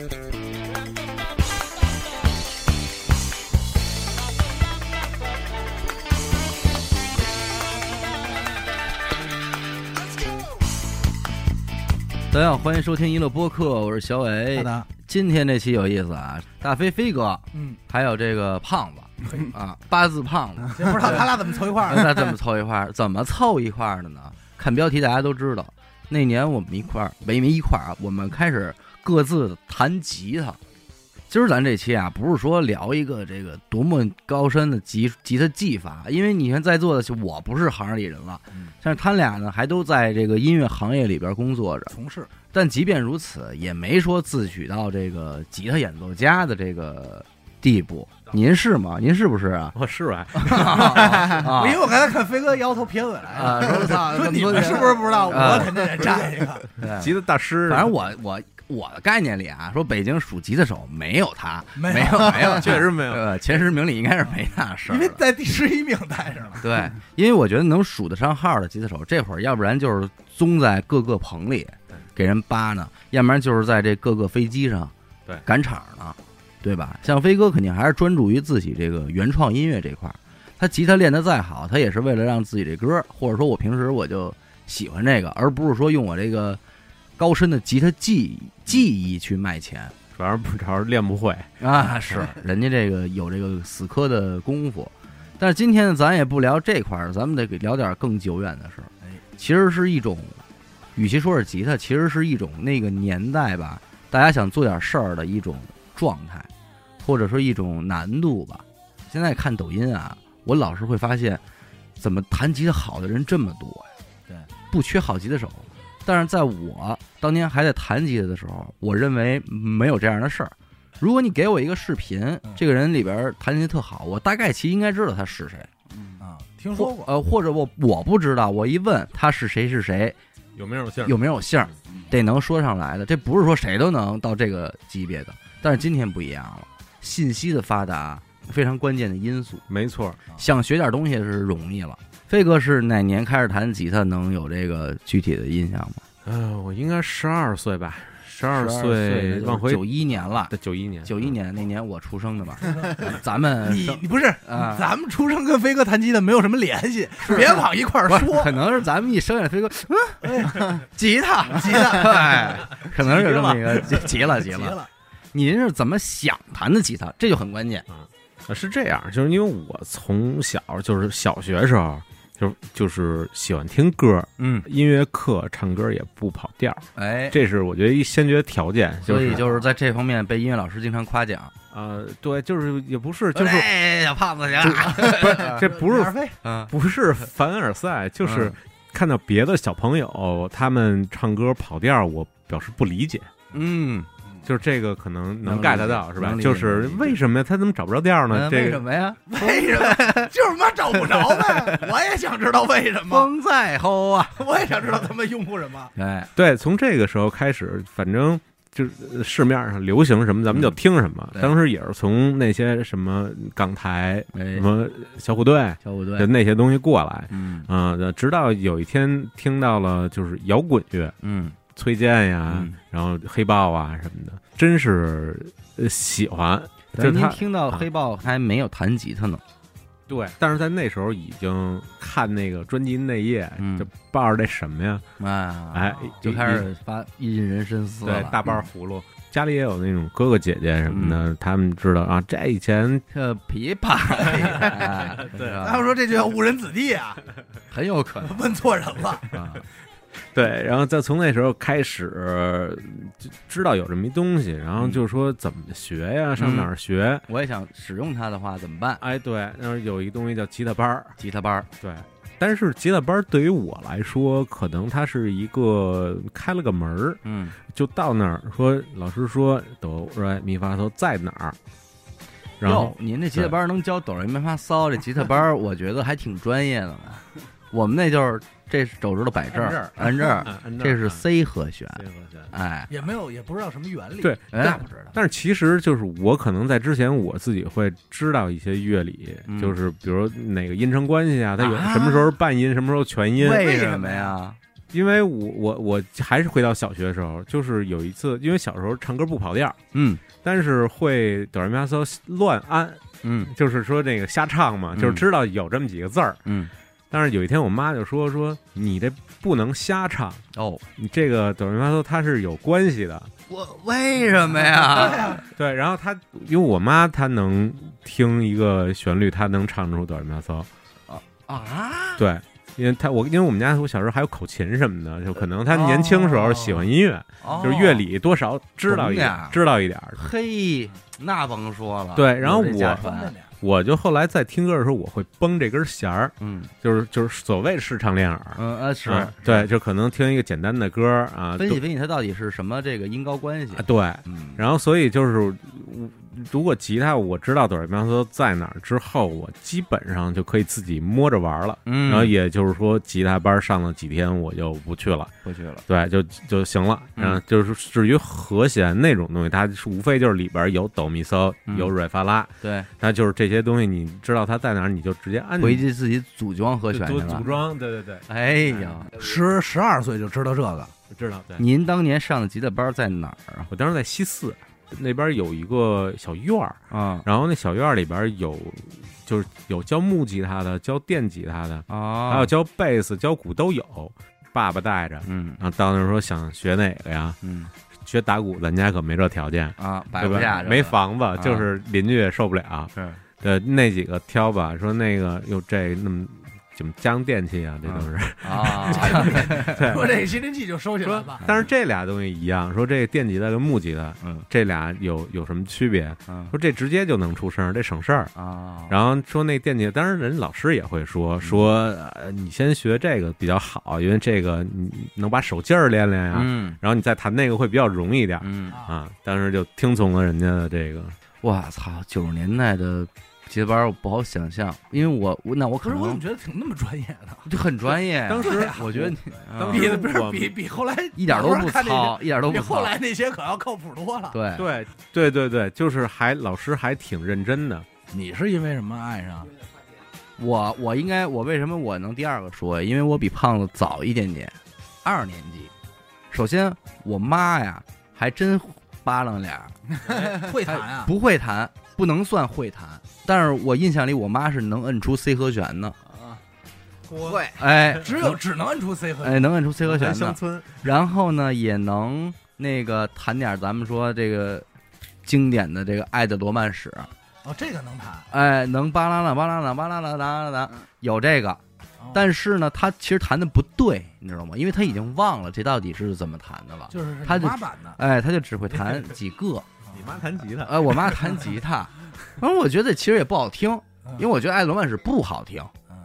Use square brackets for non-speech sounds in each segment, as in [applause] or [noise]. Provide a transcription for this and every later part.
大家好，欢迎收听娱乐播客，我是小伟今天这期有意思啊，大飞飞哥，嗯，还有这个胖子啊，八字胖子，[laughs] 也不知道他俩怎么凑一块儿的。那怎么凑一块儿？怎么凑一块儿的呢？看标题大家都知道，那年我们一块儿没没一块儿啊，我们开始各自弹吉他。今儿咱这期啊，不是说聊一个这个多么高深的吉吉他技法，因为你看在座的就我不是行里人了，嗯但是他俩呢还都在这个音乐行业里边工作着。从事但即便如此，也没说自诩到这个吉他演奏家的这个地步。您是吗？您是不是啊？[laughs] 我是吧？啊 [laughs] 因为我刚才看飞哥摇头撇尾来操，说你们是不是不知道？啊我肯定得占一个。[laughs] 对吉他大师，反正我我我的概念里啊，说北京数吉他手没有他，没没有没有，[laughs] 确实没有。呃前十名里应该是没那事儿因为。在第十一名带上了。对，因为我觉得能数得上号的吉他手，这会儿要不然就是宗在各个棚里给人扒呢，要不然就是在这各个飞机上对赶场呢，对吧？像飞哥肯定还是专注于自己这个原创音乐这块儿，他吉他练得再好，他也是为了让自己这歌，或者说我平时我就喜欢这个，而不是说用我这个高深的吉他技技艺去卖钱。主要是不主要是练不会，啊，是 [laughs] 人家这个有这个死磕的功夫，但是今天呢，咱也不聊这块儿，咱们得给聊点更久远的事儿。哎，其实是一种，与其说是吉他，其实是一种那个年代吧，大家想做点事儿的一种状态，或者说一种难度吧。现在看抖音啊，我老是会发现，怎么弹吉他好的人这么多呀？对，不缺好吉他手。但是在我当年还在弹吉他的时候，我认为没有这样的事儿。如果你给我一个视频，嗯这个人里边弹吉他特好，我大概其应该知道他是谁。啊，听说过。呃，或者我我不知道，我一问他是谁是谁，有没有姓？有没有姓儿，得能说上来的。这不是说谁都能到这个级别的。但是今天不一样了，信息的发达非常关键的因素。没错，想学点东西是容易了。飞哥是哪年开始弹吉他？能有这个具体的印象吗？呃，我应该十二岁吧，十二岁往回九一年了，的九一年，九一年那年我出生的吧，[laughs] 咱们你你不是啊咱们出生跟飞哥弹吉他没有什么联系，别往一块儿说。可能是咱们一生下来飞哥，嗯，[laughs] 吉他，[laughs] 吉他对，可能是有这么一个急急了急了。急了，您是怎么想弹的吉他？这就很关键。啊是这样，就是因为我从小就是小学时候就就是喜欢听歌，嗯，音乐课唱歌也不跑调，哎，这是我觉得一先决条件，就是。所以就是在这方面被音乐老师经常夸奖，呃，对，就是也不是，就是哎，小胖子行，[laughs] 这不是不是凡尔赛，就是嗯。看到别的小朋友他们唱歌跑调，我表示不理解。嗯，就是这个可能能 get 到是吧就是为什么呀？他怎么找不着调呢？这为什这个么呀？[laughs] 为什么？就是妈找不着呗。我也想知道为什么，风在吼啊！[laughs] 我也想知道他们用户什么。哎，对，从这个时候开始，反正就是呃市面上流行什么，咱们就听什么。对当时也是从那些什么港台、哎什，么小虎队小虎队的，那些东西过来嗯啊、直到有一天听到了就是摇滚乐，嗯崔健呀，嗯。然后黑豹啊什么的，真是呃喜欢。就是您听到黑豹还没有弹吉他呢，对，但是在那时候已经看那个专辑内页，嗯。就抱着那什么呀，啊，哎，就开始发引人深思了。对大瓣葫芦。家里也有那种哥哥姐姐什么的，他们知道啊，这以前这琵琶，哎 [laughs] 对他们说这就叫误人子弟啊，很有可能。[laughs] 问错人了。啊。[laughs] 对，然后再从那时候开始就知道有这么一东西，然后就说怎么学呀，上哪儿学？我也想使用它的话怎么办？哎，对，那儿有一个东西叫吉他班儿，吉他班儿，对。但是吉他班儿对于我来说，可能它是一个开了个门儿，嗯，就到那儿说，老师说哆来咪发嗦在哪儿，然后哟您这吉他班能教哆来咪发嗦，这吉他班儿我觉得还挺专业的呢。我们那就是这是手指头摆这儿，按这儿，这是 C 和弦，C 和弦。哎，也没有，也不知道什么原理。对哎那不知道。但是其实就是我可能在之前我自己会知道一些乐理，嗯就是比如哪个音程关系啊，它有啊什么时候半音，什么时候全音。为什么呀？因为我我我还是回到小学的时候，就是有一次，因为小时候唱歌不跑调，嗯但是会哆来咪发嗦乱按，嗯就是说那个瞎唱嘛，嗯就是知道有这么几个字儿。嗯，但是有一天我妈就说说你这不能瞎唱，哦，你这个哆来咪发嗦它是有关系的。我为什么呀？对，然后她因为我妈她能听一个旋律，她能唱出哆来咪发嗦。啊，对，因为她我因为我们家我小时候还有口琴什么的，就可能她年轻时候喜欢音乐，哦就是乐。理多少知道一点懂点，知道一点儿。嘿，那甭说了。对然后我传我就后来在听歌的时候，我会绷这根弦儿，嗯。就是就是所谓视唱练耳。嗯啊是。啊，对，就可能听一个简单的歌啊，分析分析它到底是什么这个音高关系。啊。对，嗯，然后所以就是，如果吉他我知道哆来咪发嗦在哪儿之后，我基本上就可以自己摸着玩了。嗯，然后也就是说，吉他班上了几天，我就不去了，不去了。对，就就行了。嗯然后就是至于和弦那种东西，它是无非就是里边有哆咪嗦，嗯有瑞发拉，对，那就是这些东西，你知道它在哪儿，你就直接按回去自己组装和弦去组了组。装，对对对，哎呀，十十二岁就知道这个，知道。对，您当年上的吉他班在哪儿啊？我当时在西四那边有一个小院儿，啊然后那小院儿里边有就是有教木吉他的，教电吉他的，啊，还有教贝斯、教鼓都有。爸爸带着，嗯然后到那儿说想学哪个呀？嗯学打鼓，咱家可没这条件，啊，摆不下？没房子，啊就是邻居也受不了。是呃，那几个挑吧，说那个又，这那么怎么家用电器啊？这都是。啊，[laughs] [laughs] 说这吸尘器就收起来吧。但是这俩东西一样，说这电吉他跟木吉他，嗯这俩有有什么区别？嗯说这直接就能出声，这省事儿。啊，然后说那电吉，当然人老师也会说说，呃，你先学这个比较好，因为这个你能把手劲儿练练呀，嗯然后你再弹那个会比较容易一点嗯，啊。当时就听从了人家的这个，我操，九十年代的吉他班我不好想象，因为我我那我可可是我怎么能觉得挺那么专业的？就很专业。[laughs] 当时啊我觉得你啊当时比不是我比比后来一点都不看那糙，一点都些，比不糙。后来那些可要靠谱多了。对，对对对对，就是还老师还挺认真的。你是因为什么爱上？我我应该我为什么我能第二个说呀？因为我比胖子早一点点，二年级。首先，我妈呀还真扒拉俩，[laughs] 会弹啊？不会弹，不能算会弹。但是我印象里，我妈是能摁出 C 和弦的，啊，会，哎，只有只能摁出 C 和哎能摁出 C 和弦的。村然后呢，也能那个弹点咱们说这个经典的这个《爱的罗曼史》，哦，这个能弹。哎，能巴拉拉巴拉拉巴拉拉拉拉有这个。哦但是呢，他其实弹的不对，你知道吗？因为他已经忘了这到底是怎么弹的了。就是他就妈版的，哎，他就只会弹几个。你妈弹吉他，呃，我妈弹吉他，[laughs] 然后我觉得其实也不好听，因为我觉得《爱罗曼史》不好听。嗯。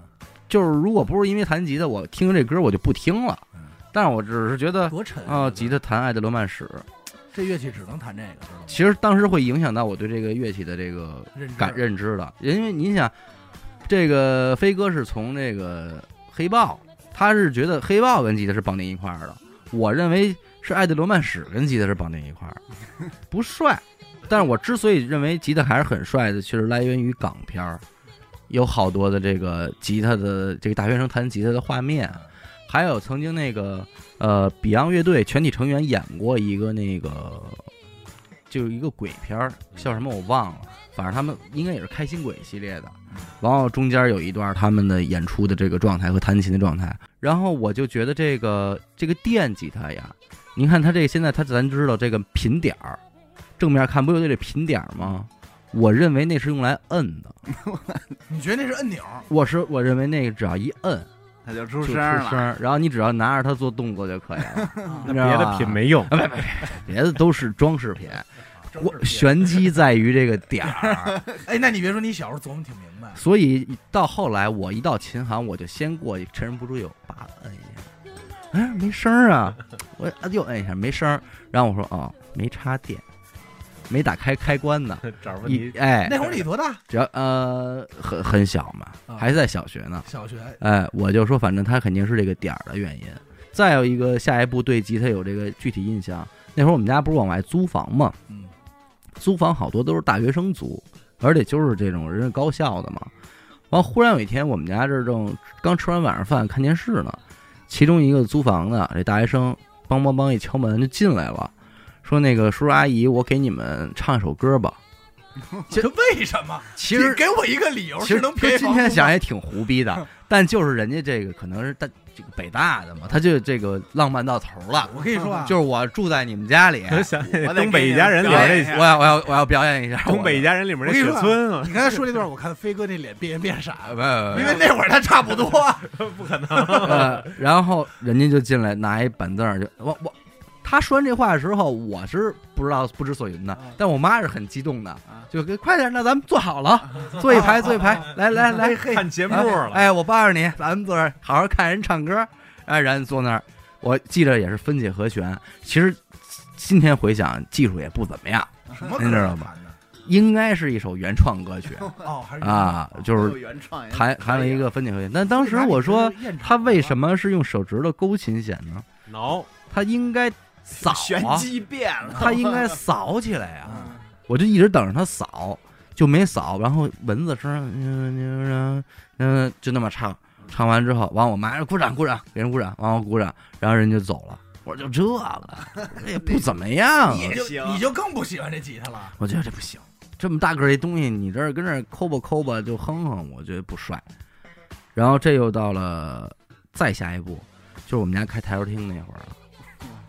就是如果不是因为弹吉他，我听这歌我就不听了。嗯。但是我只是觉得，多沉啊，吉他弹《爱的罗曼史》，这乐器只能弹这个？其实当时会影响到我对这个乐器的这个认感认知的，因为你想，这个飞哥是从这个黑豹，他是觉得黑豹跟吉他是绑定一块儿的，我认为是爱德罗曼史跟吉他是绑定一块儿，不帅。但是我之所以认为吉他还是很帅的，其实来源于港片儿，有好多的这个吉他的这个大学生弹吉他的画面，还有曾经那个呃 Beyond 乐队全体成员演过一个那个就是一个鬼片儿，叫什么我忘了，反正他们应该也是开心鬼系列的。然后中间有一段他们的演出的这个状态和弹琴的状态，然后我就觉得这个这个电吉他呀，您看他这个现在他咱知道这个频点儿，正面看不有这频点儿吗？我认为那是用来摁的，[laughs] 你觉得那是按钮？我是我认为那个只要一摁它就出就出声了。声儿，然后你只要拿着它做动作就可以了，[laughs] 那别的品没用。别的都是 [laughs] 装饰品。我玄机在于这个点儿，哎，那你别说，你小时候琢磨挺明白。所以到后来我一到琴行，我就先过去，趁人不注意，我叭摁一下，哎，没声儿啊，我又摁一下，没声儿，然后我说哦，没插电，没打开开关呢，[laughs] 找问题，一哎，那会儿你多大？只要呃很很小嘛，啊还在小学呢，小学。哎，我就说反正他肯定是这个点儿的原因。再有一个，下一步对吉他有这个具体印象，那会儿我们家不是往外租房嘛，嗯，租房好多都是大学生租，而且就是这种人家高校的嘛。完，忽然有一天，我们家这儿正刚吃完晚上饭看电视呢，其中一个租房的这大学生，梆梆梆一敲门就进来了，说那个叔叔阿姨，我给你们唱一首歌吧。[laughs] 这为什么？其实给我一个理由其实是能便宜今天想也挺胡逼的，但就是人家这个可能是大这个北大的嘛，他就这个浪漫到头了。我跟你说啊，就是我住在你们家里，我东北一家人里面我要我要我要表演一下东北一家人里面那雪村啊，你刚才说那段，我看飞哥那脸变变傻啊，，没有没有因为那会儿他差不多。[laughs] 不可能。呃，然后人家就进来拿一板凳儿就我我。他说完这话的时候，我是不知道不知所云的啊，但我妈是很激动的，就给快点，那咱们坐好了，[laughs] 坐一排，坐一排，来 [laughs] 来来，[laughs] 看节目哎了，哎，我抱着你，咱们坐这儿好好看人唱歌。哎，然后坐那儿，我记得也是分解和弦。其实今天回想，技术也不怎么样，什么您知道吗？应该是一首原创歌曲哦，还是啊，就是原创弹弹了一个分解和弦。但当时我说，他为什么是用手指头勾琴弦呢？挠他应该扫玄啊，机变了，他应该扫起来呀、嗯我就一直等着他扫，就没扫。然后蚊子声，嗯嗯嗯，就那么唱。唱完之后，完我妈说鼓掌鼓掌，给人鼓掌，完我鼓掌，然后人就走了。我说就这个，这 [laughs] 也不怎么样啊。你就行你就更不喜欢这吉他了。我觉得这不行，这么大个儿一东西，你这儿跟这儿抠吧抠吧就哼哼，我觉得不帅。然后这又到了再下一步，就是我们家开台球厅那会儿了，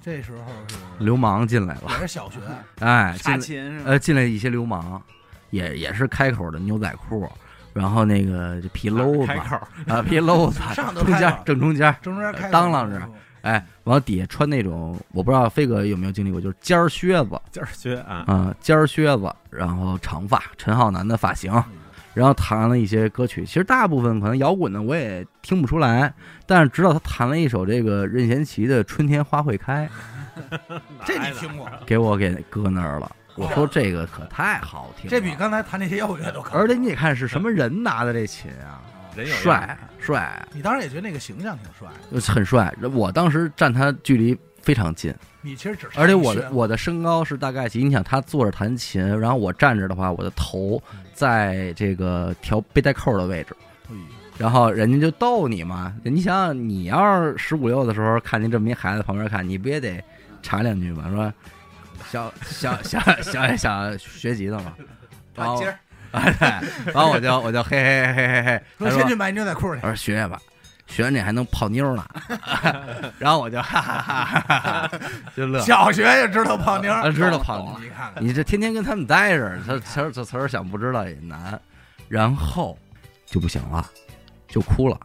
这时候是流氓进来了，也是小学，[laughs] 哎，进查来琴是吧？呃进来一些流氓，也也是开口的牛仔裤，然后那个这皮褛子啊皮褛子，上头中间正中间，中间开当啷着哎，往底下穿那种我不知道飞哥有没有经历过，就是尖儿靴子尖儿学啊，啊，尖儿靴子，然后长发，陈浩南的发型。然后弹了一些歌曲，其实大部分可能摇滚的我也听不出来，但是直到他弹了一首这个任贤齐的《春天花会开 [laughs] 这你听过？》，给我给搁那儿了。我说这个可太好听了，这比刚才弹那些摇滚乐都可。而且你得看是什么人拿的这琴啊，人有帅帅，你当时也觉得那个形象挺帅的，很帅。我当时站他距离非常近，你其实只是而且我的我的身高是大概其，你想他坐着弹琴，然后我站着的话，我的头在这个调背带扣的位置，然后人家就逗你嘛。你想想，你要是十五六的时候看见这么一孩子旁边看，你不也得插两句吗？说小小小小小学吉的嘛，[laughs] 然后今儿哎，对，然后我就我就嘿嘿嘿嘿嘿说先去买牛仔裤去我，说学学吧，学完这还能泡妞呢 [laughs] [laughs] 然后我就哈哈哈哈哈哈 [laughs] 就乐。小学就知道泡妞啊，知道泡妞你看看，你这天天跟他们待着，他词儿这词儿想不知道也难，然后就不行了，就哭了。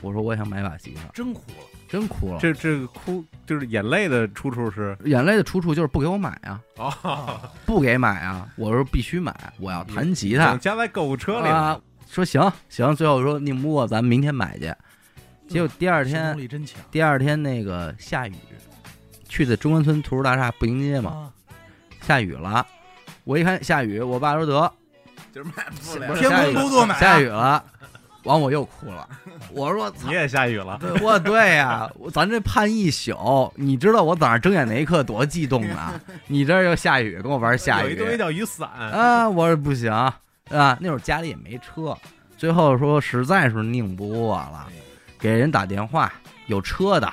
我说我想买把吉他，真哭了。真哭了。这这个哭就是眼泪的出处是眼泪的出处就是不给我买啊，哦，不给买啊。我说必须买，我要弹吉他加在购物车里啊。说行行，最后说宁不过咱们明天买去。结果第二天力真强第二天那个下雨，去的中关村图书大厦步行街嘛，啊！下雨了。我一看下雨，我爸说得就是买不了不是天公不作美啊下雨了，完我又哭了。[laughs] 我说操你，也下雨了，我对呀、我咱这盼一宿，你知道我早上睁眼那一刻多激动啊！[laughs] 你这儿又下雨，跟我玩下雨有一东西叫雨伞，啊！我说不行啊，那会儿家里也没车，最后说实在是拧不过了，给人打电话，有车的，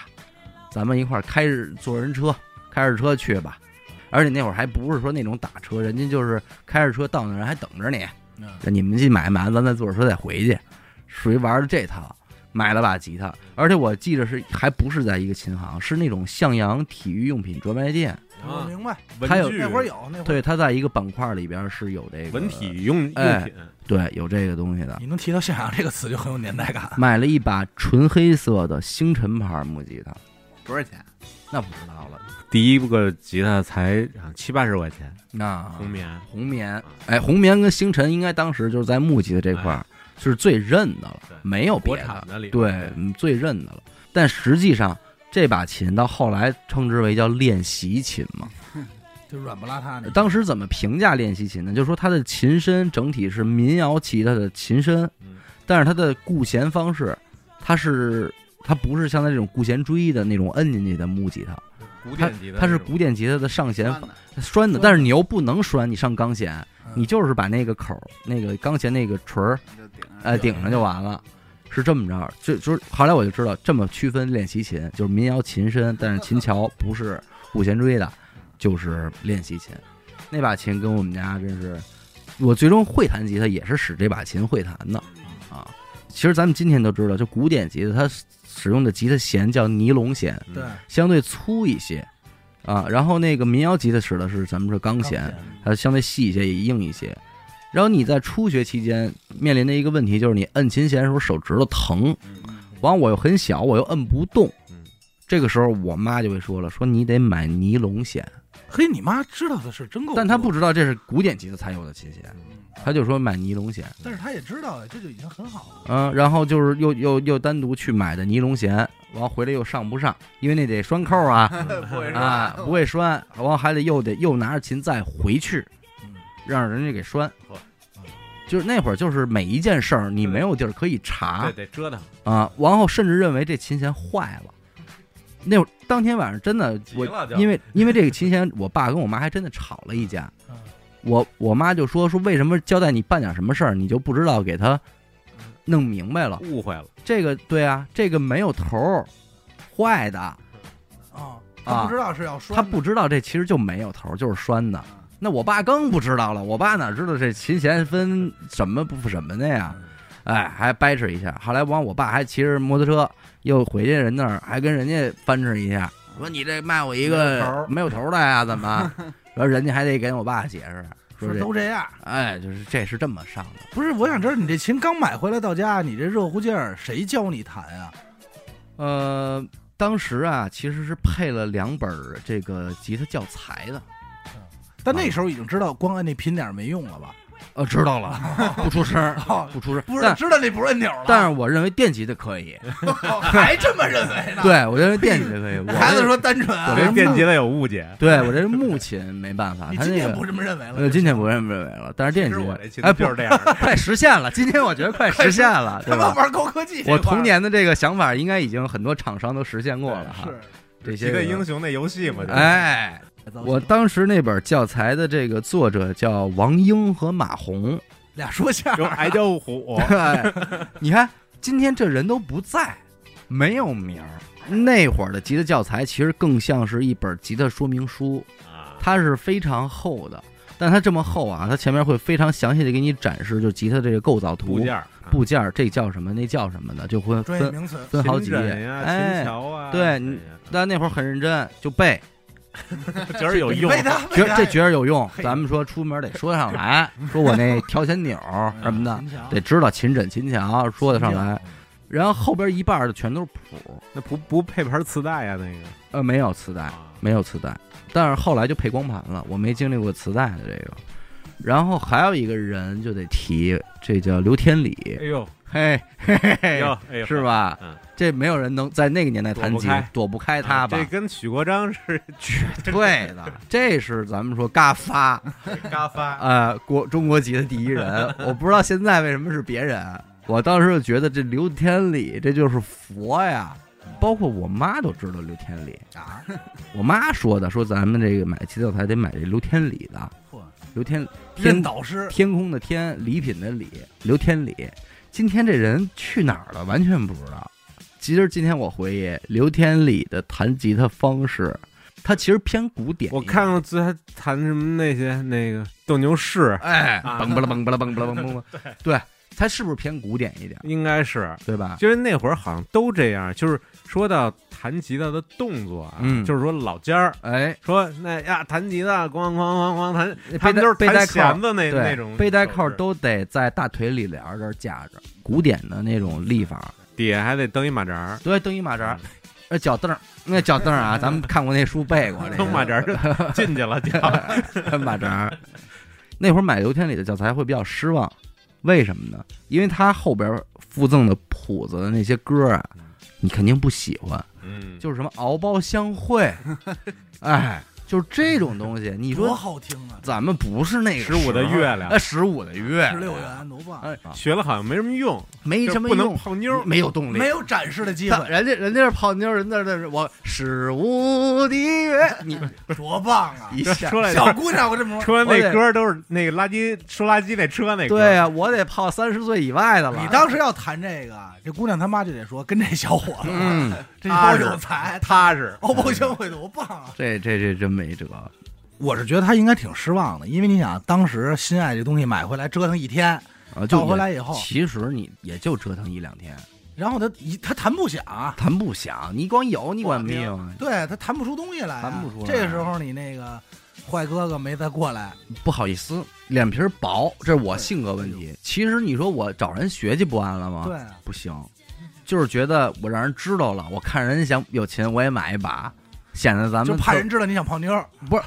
咱们一块儿开着坐人车，开着车去吧。而且那会儿还不是说那种打车，人家就是开着车到那儿还等着你，那你们去买买完，咱再坐着车再回去，属于玩的这套。买了把吉他，而且我记得是还不是在一个琴行，是那种向阳体育用品专卖店。啊我明白，还有文具那会儿有那会儿对，他在一个板块里边是有这个文体用用哎品，对，有这个东西的。你能提到“向阳”这个词就很有年代感。买了一把纯黑色的星辰牌木吉他，多少钱？那不知道了。第一个吉他才啊七八十块钱，那红棉，红棉，哎，红棉跟星辰应该当时就是在木吉的这块儿是最认的了，没有别国的产的里对，嗯最认的了。但实际上这把琴到后来称之为叫练习琴嘛。就软不拉塌的。当时怎么评价练习琴呢？就是说它的琴身整体是民谣吉他的琴身嗯，但是它的固弦方式，它是它不是像它这种固弦锥的那种摁进去的木吉他，古典吉他它是古典吉他的上弦栓的。拴的，但是你又不能拴，你上钢弦，嗯。你就是把那个口儿那个钢弦那个锤儿就顶上呃顶上就完了。是这么着，就就是后来我就知道这么区分练习琴，就是民谣琴身，但是琴桥不是五弦锥的，就是练习琴。那把琴跟我们家真是，我最终会弹吉他也是使这把琴会弹的啊。其实咱们今天都知道，就古典吉他它使用的吉他弦叫尼龙弦，对，相对粗一些啊。然后那个民谣吉他使的是咱们是钢弦，它相对细一些也硬一些。然后你在初学期间面临的一个问题就是你摁琴弦的时候手指头疼，完我又很小，我又摁不动嗯。这个时候我妈就会说了，说你得买尼龙弦，嘿，你妈知道的是真够多，但他不知道这是古典吉他才有的琴弦，他就说买尼龙弦。但是他也知道，这就已经很好了。嗯，然后就是又又又单独去买的尼龙弦，完回来又上不上，因为那得拴扣啊 [laughs] 不会啊，[laughs] 不会拴，完还得又得又拿着琴再回去，嗯让人家给拴。就是那会儿，就是每一件事儿你没有地儿可以查对，得折腾。啊，然后甚至认为这琴弦坏了。那会儿当天晚上真的，我因为 [laughs] 因为这个琴弦，我爸跟我妈还真的吵了一架嗯。我我妈就说说为什么交代你办点什么事儿，你就不知道给他弄明白了。误会了，这个对啊，这个没有头儿，坏的，啊，她不知道是要拴的，他不知道这其实就没有头儿，就是拴的。那我爸更不知道了，我爸哪知道这琴弦分什么不什么的呀？哎，还掰扯一下。后来完，我爸还骑着摩托车又回去人那儿，还跟人家翻扯一下，说你这卖我一个儿没有头儿的呀？怎么？[laughs] 然后人家还得给我爸解释，说都这样。哎，就是这是这么上的。不是，我想知道你这琴刚买回来到家，你这热乎劲儿，谁教你弹啊？呃，当时啊，其实是配了两本这个吉他教材的。但那时候已经知道光按那频点儿没用了吧？呃，知道了，[laughs] 不出声不出声。不是但知道那不是按钮了，但是我认为电吉的可以，[laughs] 还这么认为呢？对我认为电吉的可以。[laughs] 我孩子说单纯啊我，这对电吉的有误解。对我这木琴没办法，你他那个今天不这么认为了？呃，今天不这么认为了，但是电吉哎，不就是这样。快实现了。今天我觉得快实现了，对吧？他妈玩高科技我，童年的这个想法，应该已经很多厂商都实现过了哈。是这些个吉他英雄那游戏嘛，就是，哎，我当时那本教材的这个作者叫王英和马红。俩说相声，有矮脚虎，[laughs] 哎，你看今天这人都不在，没有名儿。那会儿的吉他教材其实更像是一本吉他说明书，啊，它是非常厚的，但它这么厚啊，它前面会非常详细的给你展示，就吉他这个构造图部件儿，部件，这叫什么，那叫什么的，就会分专业名词。分好几页。呀，哎琴，桥啊，对你但那会儿很认真，就背，[laughs] 觉着有用，[laughs] 觉这觉着有用。[laughs] 咱们说出门得说得上来，说我那调弦钮什么的，得知道琴枕琴桥，说得上来。然后后边一半的全都是谱，那不不配盘磁带呀？那个呃，没有磁带，啊没有磁带，但是后来就配光盘了，我没经历过磁带的这个。然后还有一个人就得提，这叫刘天理，哎呦，嘿嘿嘿嘿，哎呦，哎呦，是吧？嗯这没有人能在那个年代弹吉躲不开，躲不开他吧这？跟许国璋是绝对的，这是咱们说嘎发，[laughs] 嘎发，呃，国中国籍的第一人。[laughs] 我不知道现在为什么是别人，我当时就觉得这刘天理这就是佛呀。包括我妈都知道刘天理，啊，我妈说的，说咱们这个买吉他才得买这刘天理的，刘天任天导师天空的天，礼品的礼，刘天理。今天这人去哪儿了？完全不知道。其实今天我回忆刘天理的弹吉他方式，他其实偏古典。我看过最还弹什么那些那个斗牛士，哎，啊嘣不啦嘣不啦嘣不啦嘣嘣，[laughs] 对，他是不是偏古典一点？应该是，对吧？因为那会儿好像都这样。就是说到弹吉他的动作啊，嗯就是说老尖儿哎，说那呀弹吉他咣咣咣咣弹，都是背带扣弦子那那对种，背带扣都得在大腿里帘儿这儿架着，古典的那种立法。底下还得蹬一马扎儿，对，蹬一马扎儿，那，脚凳儿，那脚凳儿啊，[laughs] 咱们看过那书背过这蹬马扎儿进去了，就个 [laughs] 马扎儿。那会儿买刘天理的教材会比较失望，为什么呢？因为他后边附赠的谱子的那些歌啊，你肯定不喜欢，嗯，就是什么敖包相会，[laughs] 哎，就是这种东西，你多说好听啊！咱们不是那个十五的月亮哎，十五的月，十六元多棒，哎，学了好像没什么用，没什么用不能用，泡妞。没有动力，没有展示的机会，人家人家是泡妞，人家那是我十五的月，你 [laughs] 多棒啊！一下说来小姑娘，我这么说，说完那歌都是那个垃圾收垃圾那车那歌。对呀、我得泡三十岁以外的了。你当时要谈这个，这姑娘他妈就得说跟这小伙子，嗯，这有才，踏实。欧包相会多棒啊！这这这真没辙。我是觉得他应该挺失望的，因为你想，当时心爱这东西买回来折腾一天，啊，就到回来以后，其实你也就折腾一两天，然后他一他谈不响，谈不响。你光有你管命啊，对他谈不出东西来啊，谈不出来这个时候你那个坏哥哥没再过来，不好意思，脸皮薄，这是我性格问题。其实你说我找人学去不完了吗？对，啊，不行，就是觉得我让人知道了，我看人想有钱，我也买一把，显得咱们就怕人知道你想泡妞，不是，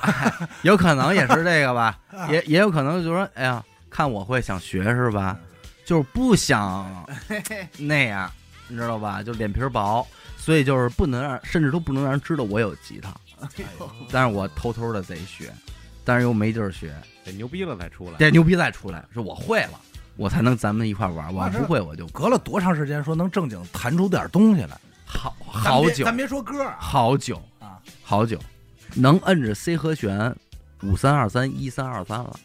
有可能也是这个吧，啊也 [laughs] 也有可能就是说，哎呀，看我会想学是吧？就是不想 [laughs] 那样，你知道吧？就脸皮儿薄，所以就是不能让，甚至都不能让人知道我有吉他，但是我偷偷的贼学，但是又没地儿学，得牛逼了才出来。得牛逼再出来，是我会了，我才能咱们一块玩，我要不会我就隔了多长时间说能正经弹出点东西来？好好久别咱别说歌啊好久啊，好久，能摁着 C 和弦，五三二三一三二三了。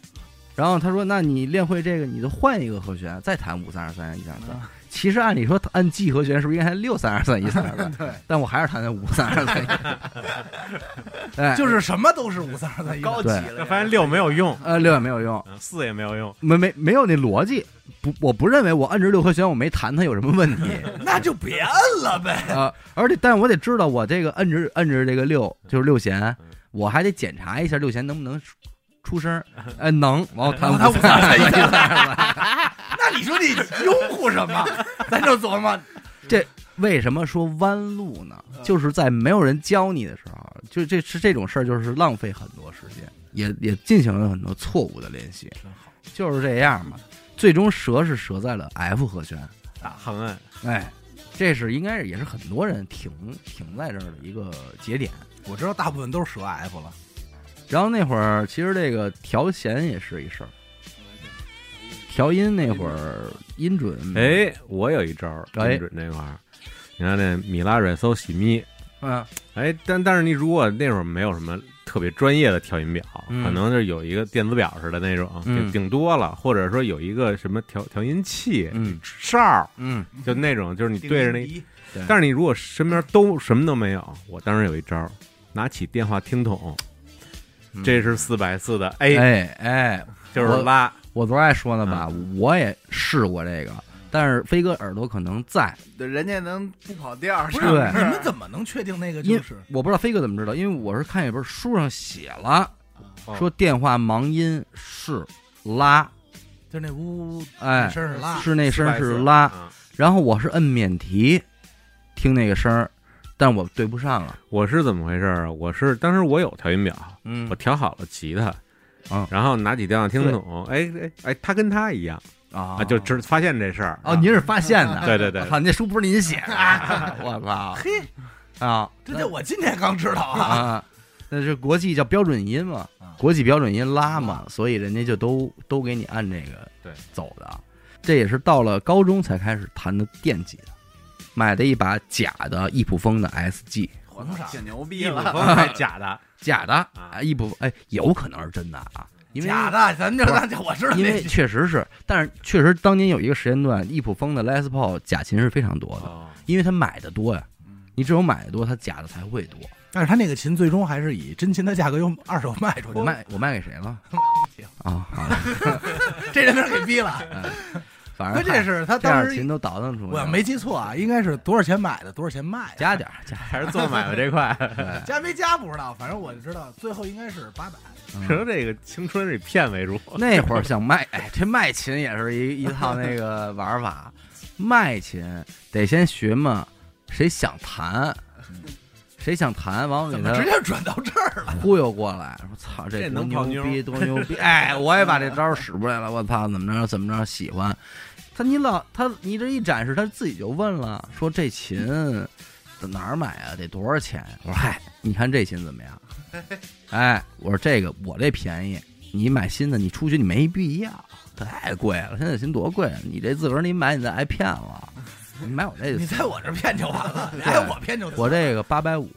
然后他说：“那你练会这个，你就换一个和弦，再弹五三二三一三二三。啊其实按理说按 G 和弦是不是应该弹六三二三一三二三？对，但我还是弹的五三二三一。[laughs] 哎，就是什么都是五三二三一，高级了，发现六没有用，呃六也没有用，嗯四也没有用。没没没有那逻辑。不，我不认为我摁着六和弦我没弹它有什么问题。[laughs] 那就别摁了呗。啊，而且，但是我得知道我这个摁着摁着这个六就是六弦，我还得检查一下六弦能不能出出声儿。哎，[laughs] 能，完我弹然后他五三二三一五三二三。那你说你拥护什么？[laughs] 咱就琢磨这，为什么说弯路呢？就是在没有人教你的时候，就这是这种事儿，就是浪费很多时间，也也进行了很多错误的练习，真好就是这样嘛。最终折是折在了 F 和弦，啊，横摁，哎，这是应该是也是很多人停停在这儿的一个节点。我知道大部分都是折 F 了。然后那会儿其实这个调弦也是一事儿，调音那会儿音准，哎，我有一招儿，哎音准那块儿，你看那米拉瑞搜西咪，嗯哎，但但是你如果那会儿没有什么特别专业的调音表，嗯。可能是有一个电子表似的那种，嗯。顶顶多了，或者说有一个什么调调音器嗯。哨儿，嗯，就那种，就是你对着那，但是你如果身边都什么都没有，我当时有一招儿，拿起电话听筒，嗯这是四百四的 A，哎哎，就是拉，我昨儿还说呢吧，我也试过这个，但是飞哥耳朵可能在，对人家能不跑调儿，不是对你们怎么能确定那个因就是？我不知道飞哥怎么知道，因为我是看一本书上写了，哦说电话盲音是拉，就那呜呜哎，声儿是拉，是那声儿是440拉，嗯然后我是摁免提听那个声儿，但我对不上了，我是怎么回事儿啊？我是当时我有调音表，嗯我调好了吉他，嗯然后拿起电话听筒，哎哎哎，他跟他一样啊啊，就只发现这事儿哦，您是发现的，对对对我操，那书不是您写的，[laughs] 我操，嘿，啊这这我今天刚知道啊。啊，那是国际叫标准音嘛啊，国际标准音拉嘛，所以人家就都都给你按这个对走的。这也是到了高中才开始弹的电吉他，买的一把假的易普风的 SG，我操，挺牛逼一了。风还假的，[laughs] 假的啊啊，易普哎，有可能是真的啊，因为假的，咱就咱就我知道因为确实是，但是确实当年有一个时间段，易普峰的 Les Paul 假琴是非常多的，哦因为他买的多呀，你只有买的多，他假的才会多。但是他那个琴最终还是以真琴的价格用二手卖出去。我卖我卖给谁了？[laughs] 啊，好了，[laughs] 这人那给逼了。[laughs] 反正关键是他当时琴都倒腾出来。我要没记错啊，应该是多少钱买的，多少钱卖的。加点儿加还是做买卖这块，[laughs] 加没加不知道，反正我就知道最后应该是八百。嗯说这个青春是以骗为主，那会儿想卖，哎，这卖琴也是一一套那个玩法。卖琴得先学嘛，谁想弹，谁想弹，完我给他直接转到这儿了？忽悠过来，我操，这多能泡妞牛逼，多牛逼！[laughs] 哎，我也把这招使出来了，我操，怎么着怎么着喜欢。他你老他你这一展示，他自己就问了，说这琴在哪儿买啊？得多少钱？我说嗨，你看这琴怎么样？哎，我说这个我这便宜，你买新的，你出去你没必要，太贵了。现在琴多贵，啊你这自个儿你买你再挨骗了，[laughs] 你买我这个你在我这骗就完了，[laughs] 你在我骗就我这个八百五，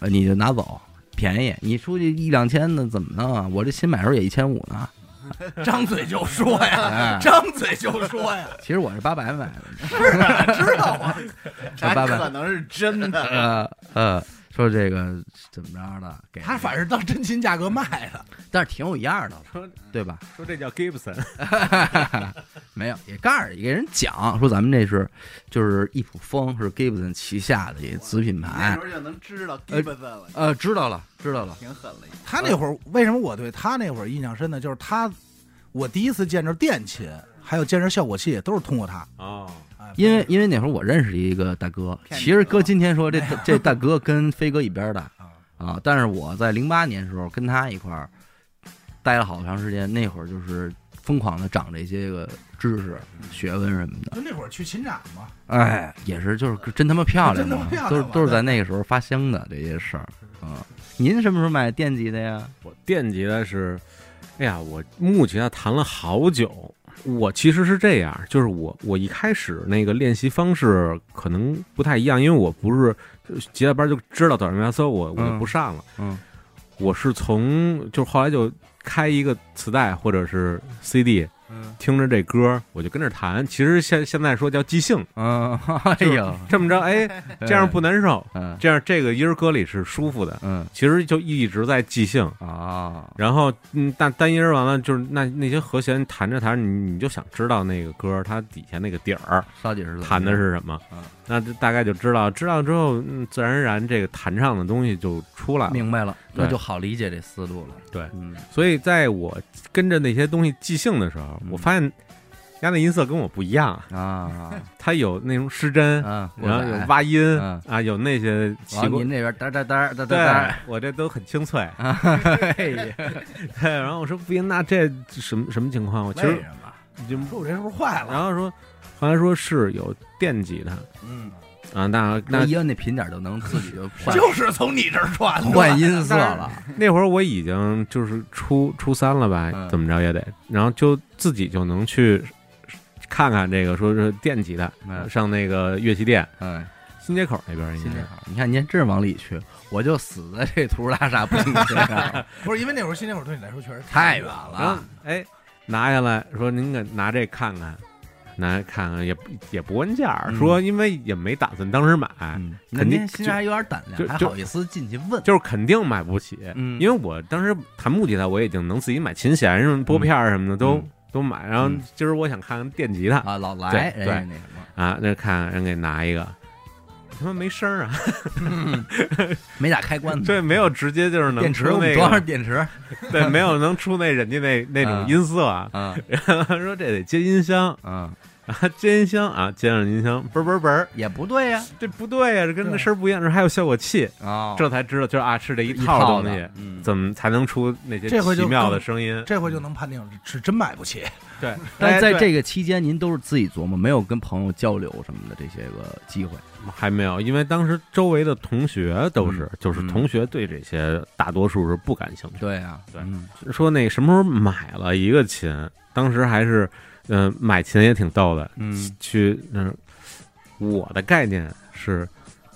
呃你就拿走，便宜。你出去一两千的怎么弄啊？我这新买的时候也一千五呢。[laughs] 张嘴就说呀，哎，张嘴就说呀，其实我是八百买的。是啊，知道啊，这八百可能是真的。呃呃，说这个怎么着的，给他反正当真金价格卖的，[laughs] 但是挺有样的，说对吧？说这叫 Gibson，[laughs] 没有，也告诉给人讲说咱们这是就是一普风是 Gibson 旗下的一子品牌那牌时。候就能知道呃 Gibson 了，呃，知道了，知道了。挺狠了。他那会儿为什么我对他那会儿印象深呢？就是他，我第一次见着电琴，还有见着效果器，都是通过他。哦，哎因为因为那会儿我认识一个大哥，其实哥今天说这这大哥跟飞哥一边的 [laughs] 啊啊，但是我在零八年时候跟他一块儿待了好长时间，那会儿就是疯狂的长这些个知识、学问什么的，就那会儿去琴展嘛，哎，也是就是真他妈漂亮嘛 [laughs] 真他妈漂亮都是都是在那个时候发生的这些事儿啊。您什么时候买电吉的呀？我惦记的是，哎呀，我木吉他弹了好久。我其实是这样，就是我我一开始那个练习方式可能不太一样，因为我不是结了班就知道早上要搜，我我就嗯不上了。嗯我是从就后来就开一个磁带或者是 CD，嗯。听着这歌我就跟着弹。其实现现在说叫即兴，嗯，[laughs] 哎呦，这么着，哎，这样不难受，[laughs] 嗯。这样这个音儿歌里是舒服的。嗯。其实就一直在即兴，啊，然后嗯，但单音儿完了就是那那些和弦弹着弹着，你你就想知道那个歌它底下那个底儿到底是弹的是什么。嗯，那就大概就知道，知道之后，嗯，自然而然这个弹唱的东西就出来了。明白了，对那就好理解这思路了。对嗯所以在我跟着那些东西即兴的时候，嗯我发现压那音色跟我不一样，啊它有那种失真，嗯，然后有哇，挖音嗯啊，有那些奇您那边哒哒哒哒哒我这都很清脆。[laughs] 哎呀，对，然后我说不行，那这什么什么情况？我其实为什么？就说我这是不是坏了？然后说，后来说是有电吉他嗯，啊，那那那一摁那频点就能自己就 [laughs] 换就是从你这儿传。换音色了。那会儿我已经就是初初三了吧，嗯怎么着也得，然后就自己就能去看看这个，说是电吉他，嗯上那个乐器店嗯，新街口那边应该是。新街口，你看您真是往里去，我就死在这图拉萨不行街 [laughs] 不是因为那会儿新街口对你来说确实太远远了。哎，拿下来说您给拿这看看，拿来看看也不也不问价说因为也没打算当时买，嗯，肯定您心里还有点胆量，还好意思进去问。就是肯定买不起，嗯因为我当时弹木吉他，我已经能自己买琴弦什么拨片什么的都、嗯都买，然后嗯今儿我想看看电吉他啊，老来对啊，那看人给拿一个，他妈没声儿啊，没打开关子，[laughs] 对，没有直接就是能电池出那我们装上，电池，对，没有能出那人家那那种啊音色啊，嗯说这得接音箱嗯，[laughs] 啊，接音箱啊，煎上音箱，嘣嘣嘣，也不对呀，这不对呀、这跟那声不一样，这还有效果器，哦。这才知道就是啊，是这一一套东西怎么才能出那些奇妙的声音？这回就能判定是真买不起。对，[laughs] 但在这个期间，您都是自己琢磨，没有跟朋友交流什么的这些个机会。还没有，因为当时周围的同学都是，嗯。就是嗯。同学对这些大多数是不感兴趣。对啊，对嗯说那什么时候买了一个琴，当时还是，嗯、买琴也挺逗的，嗯。去嗯、我的概念是，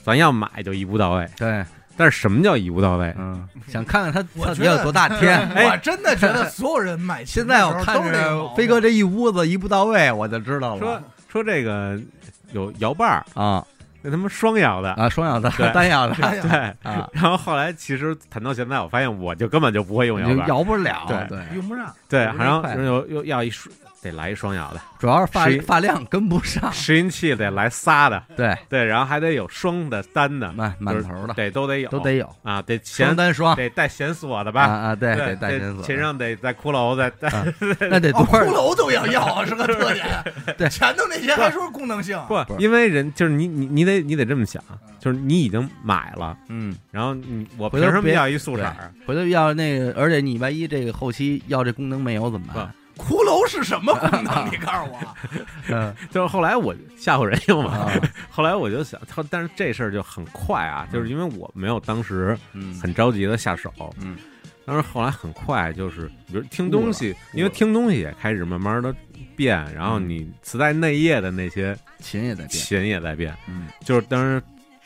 咱要买就一步到位，对，但是什么叫一步到位？嗯，想看看他我觉得到底有多大天。[laughs] 哎。我真的觉得所有人买琴现在我看着飞哥这一屋子一步到位，我就知道了。说说这个有摇把儿，啊。那他妈双摇的，啊，双摇的对。[laughs] 单摇的。对。啊，然后后来其实谈到现在，我发现我就根本就不会用摇把，摇不了，对。对，用不上。对，然后快。又又要一双得来一双摇的，主要是发谁发量跟不上，拾音器得来仨的，对，对，然后还得有双的、单的，满满头的。对，都得有，都得有，啊，得双弦单双。得带弦锁的啊吧？啊，对，对，得带弦锁，琴上得带骷髅，再带 [laughs] 那得哦，骷？髅都要要啊，是个特点。[laughs] 对。前头那些还说功能性，不不，因为人就是你你你得你得这么想，就是你已经买了，嗯，然后你我回头什么要一素色儿？回头要那个，而且你万一这个后期要这功能没有怎么办？骷髅是什么功能？[laughs] 你告诉我。[laughs] 嗯。就是后来我吓唬人用嘛，啊 [laughs] 后来我就想，他但是这事儿就很快啊，就是因为我没有当时嗯。很着急的下手，嗯，但是后来很快就是，比如听东西，因为听东西也开始慢慢的变，然后你磁带内页的那些琴也在变，琴也在变，嗯。就是当时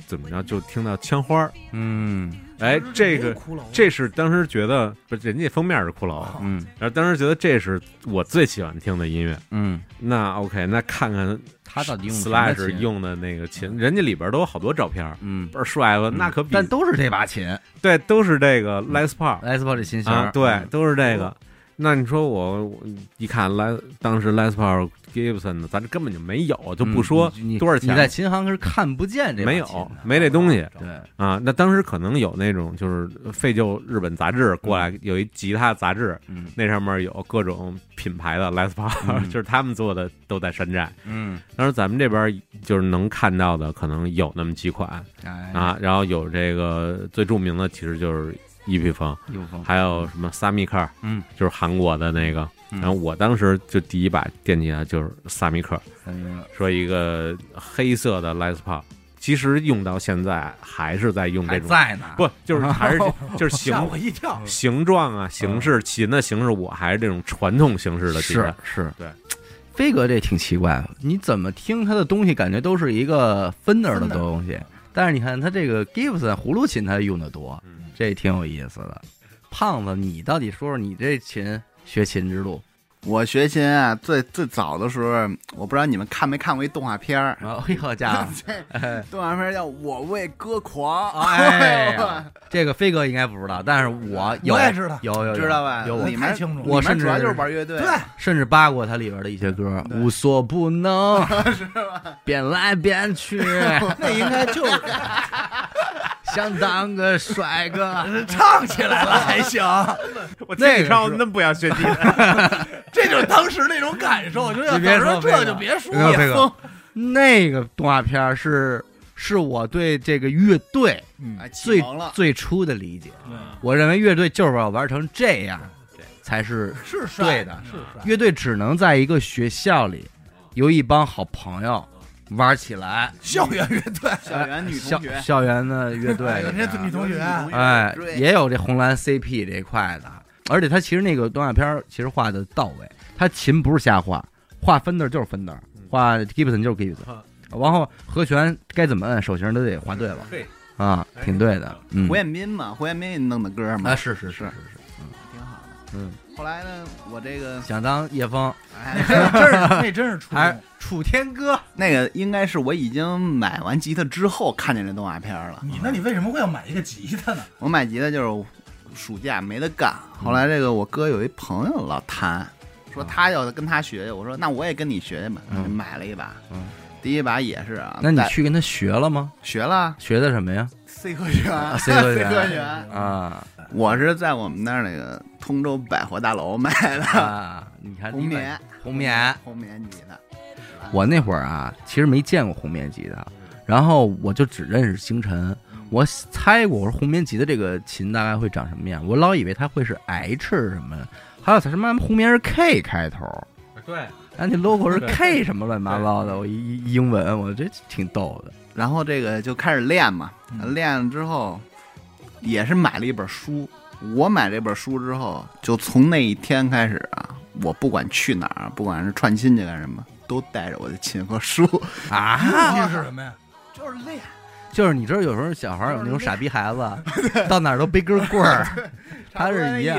怎么着就听到枪花儿，嗯哎，这个，这是当时觉得不是人家封面是骷髅，嗯。然后当时觉得这是我最喜欢听的音乐。嗯，那 OK，那看看他到底用什么 Slash 用的那个琴，人家里边都有好多照片，嗯，倍儿帅了？那可比但都是这把琴。对，都是这个 Les Paul，Les Paul 这琴型啊，对，嗯。都是这个。那你说我我一看来当时 Les Paul Gibson 的，咱这根本就没有，就不说多少钱你在琴行是看不见这把没有没这东西对，啊。那当时可能有那种就是废旧日本杂志过来，有一吉他杂志，嗯那上面有各种品牌的 Les Paul，、嗯就是他们做的都在山寨。嗯，当时咱们这边就是能看到的，可能有那么几款哎，啊，然后有这个最著名的其实就是一匹风，还有什么萨米克，嗯，就是韩国的那个。嗯然后我当时就第一把惦记的就是萨米克，哎呀说一个黑色的 Les Paul，其实用到现在还是在用这种，在呢，不就是还是 [laughs] 就是形我一跳。形状啊、形式、琴的形式，我还是这种传统形式的吉他是。是，对。飞哥这挺奇怪的，你怎么听他的东西，感觉都是一个 Fender 的东西，但是你看他这个 Gibson 葫芦琴，他用的多，嗯这挺有意思的。胖子，你到底说说你这琴学琴之路？我学琴啊，最最早的时候，我不知道你们看没看过一动画片儿，啊，哎呦家伙，[laughs] 哎动画片叫《我为歌狂》，哎呀，[laughs] 这个飞哥应该不知道，但是我有，我也知道有有有知道吧？有我里面太清楚了我甚至主要就是玩乐队，对，甚至扒过它里边的一些歌，无所不能，[laughs] 是吧变来变去，那应该就是想当个帅哥。[laughs] 唱起来了 [laughs] 还行，我那唱，那不想学吉他。[laughs] 这就是当时那种感受。就要你别说这就别说了。个那个动画片是是我对这个乐队最。最初的理解。嗯我认为乐队就是要玩成这样，才是是帅对的是。乐队只能在一个学校里有一帮好朋友玩起来，校园乐队，[laughs] 校园女校同学，校园的乐队人家女同学，哎，也有这红蓝 CP 这一块的，而且他其实那个动画片儿其实画的到位，他琴不是瞎画，画 Fender 就是 Fender，画 Gibson 就是 Gibson，然后和弦该怎么摁，手型都得画对了。对。啊，挺对的，嗯。胡，彦斌嘛，胡彦斌弄的歌嘛。啊，，是是是是是。嗯，后来呢，我这个想当叶枫哎，真是那真是初中。楚天歌，那个应该是我已经买完吉他之后看见这动画片了。你那你为什么会要买一个吉他呢？我买吉他就是暑假没得干，后来这个我哥有一朋友老弹，说他要跟他学，我说那我也跟你学学吧，嗯买了一把。嗯第一把也是啊，那你去跟他学了吗？学了学的什么呀？C 和弦 C 和弦和弦。啊我是在我们那儿那个通州百货大楼买的啊！你看红棉红棉，红棉级的。我那会儿啊，其实没见过红棉级的，然后我就只认识星辰。我猜过，我说红棉级的这个琴大概会长什么样？我老以为它会是 H 什么，还有它什么红棉是 K 开头，对，啊，那 logo 是 K 什么乱七八糟的，我一一英文，我这挺逗的。然后这个就开始练嘛，嗯练了之后也是买了一本书。我买这本书之后，就从那一天开始啊，我不管去哪儿，不管是串亲戚干什么，都带着我的琴和书。啊，目的是什么呀？就是练。就是你知道，有时候小孩有那种傻逼孩子，[laughs] 到哪儿都背根棍儿，[laughs] [laughs] 他是一样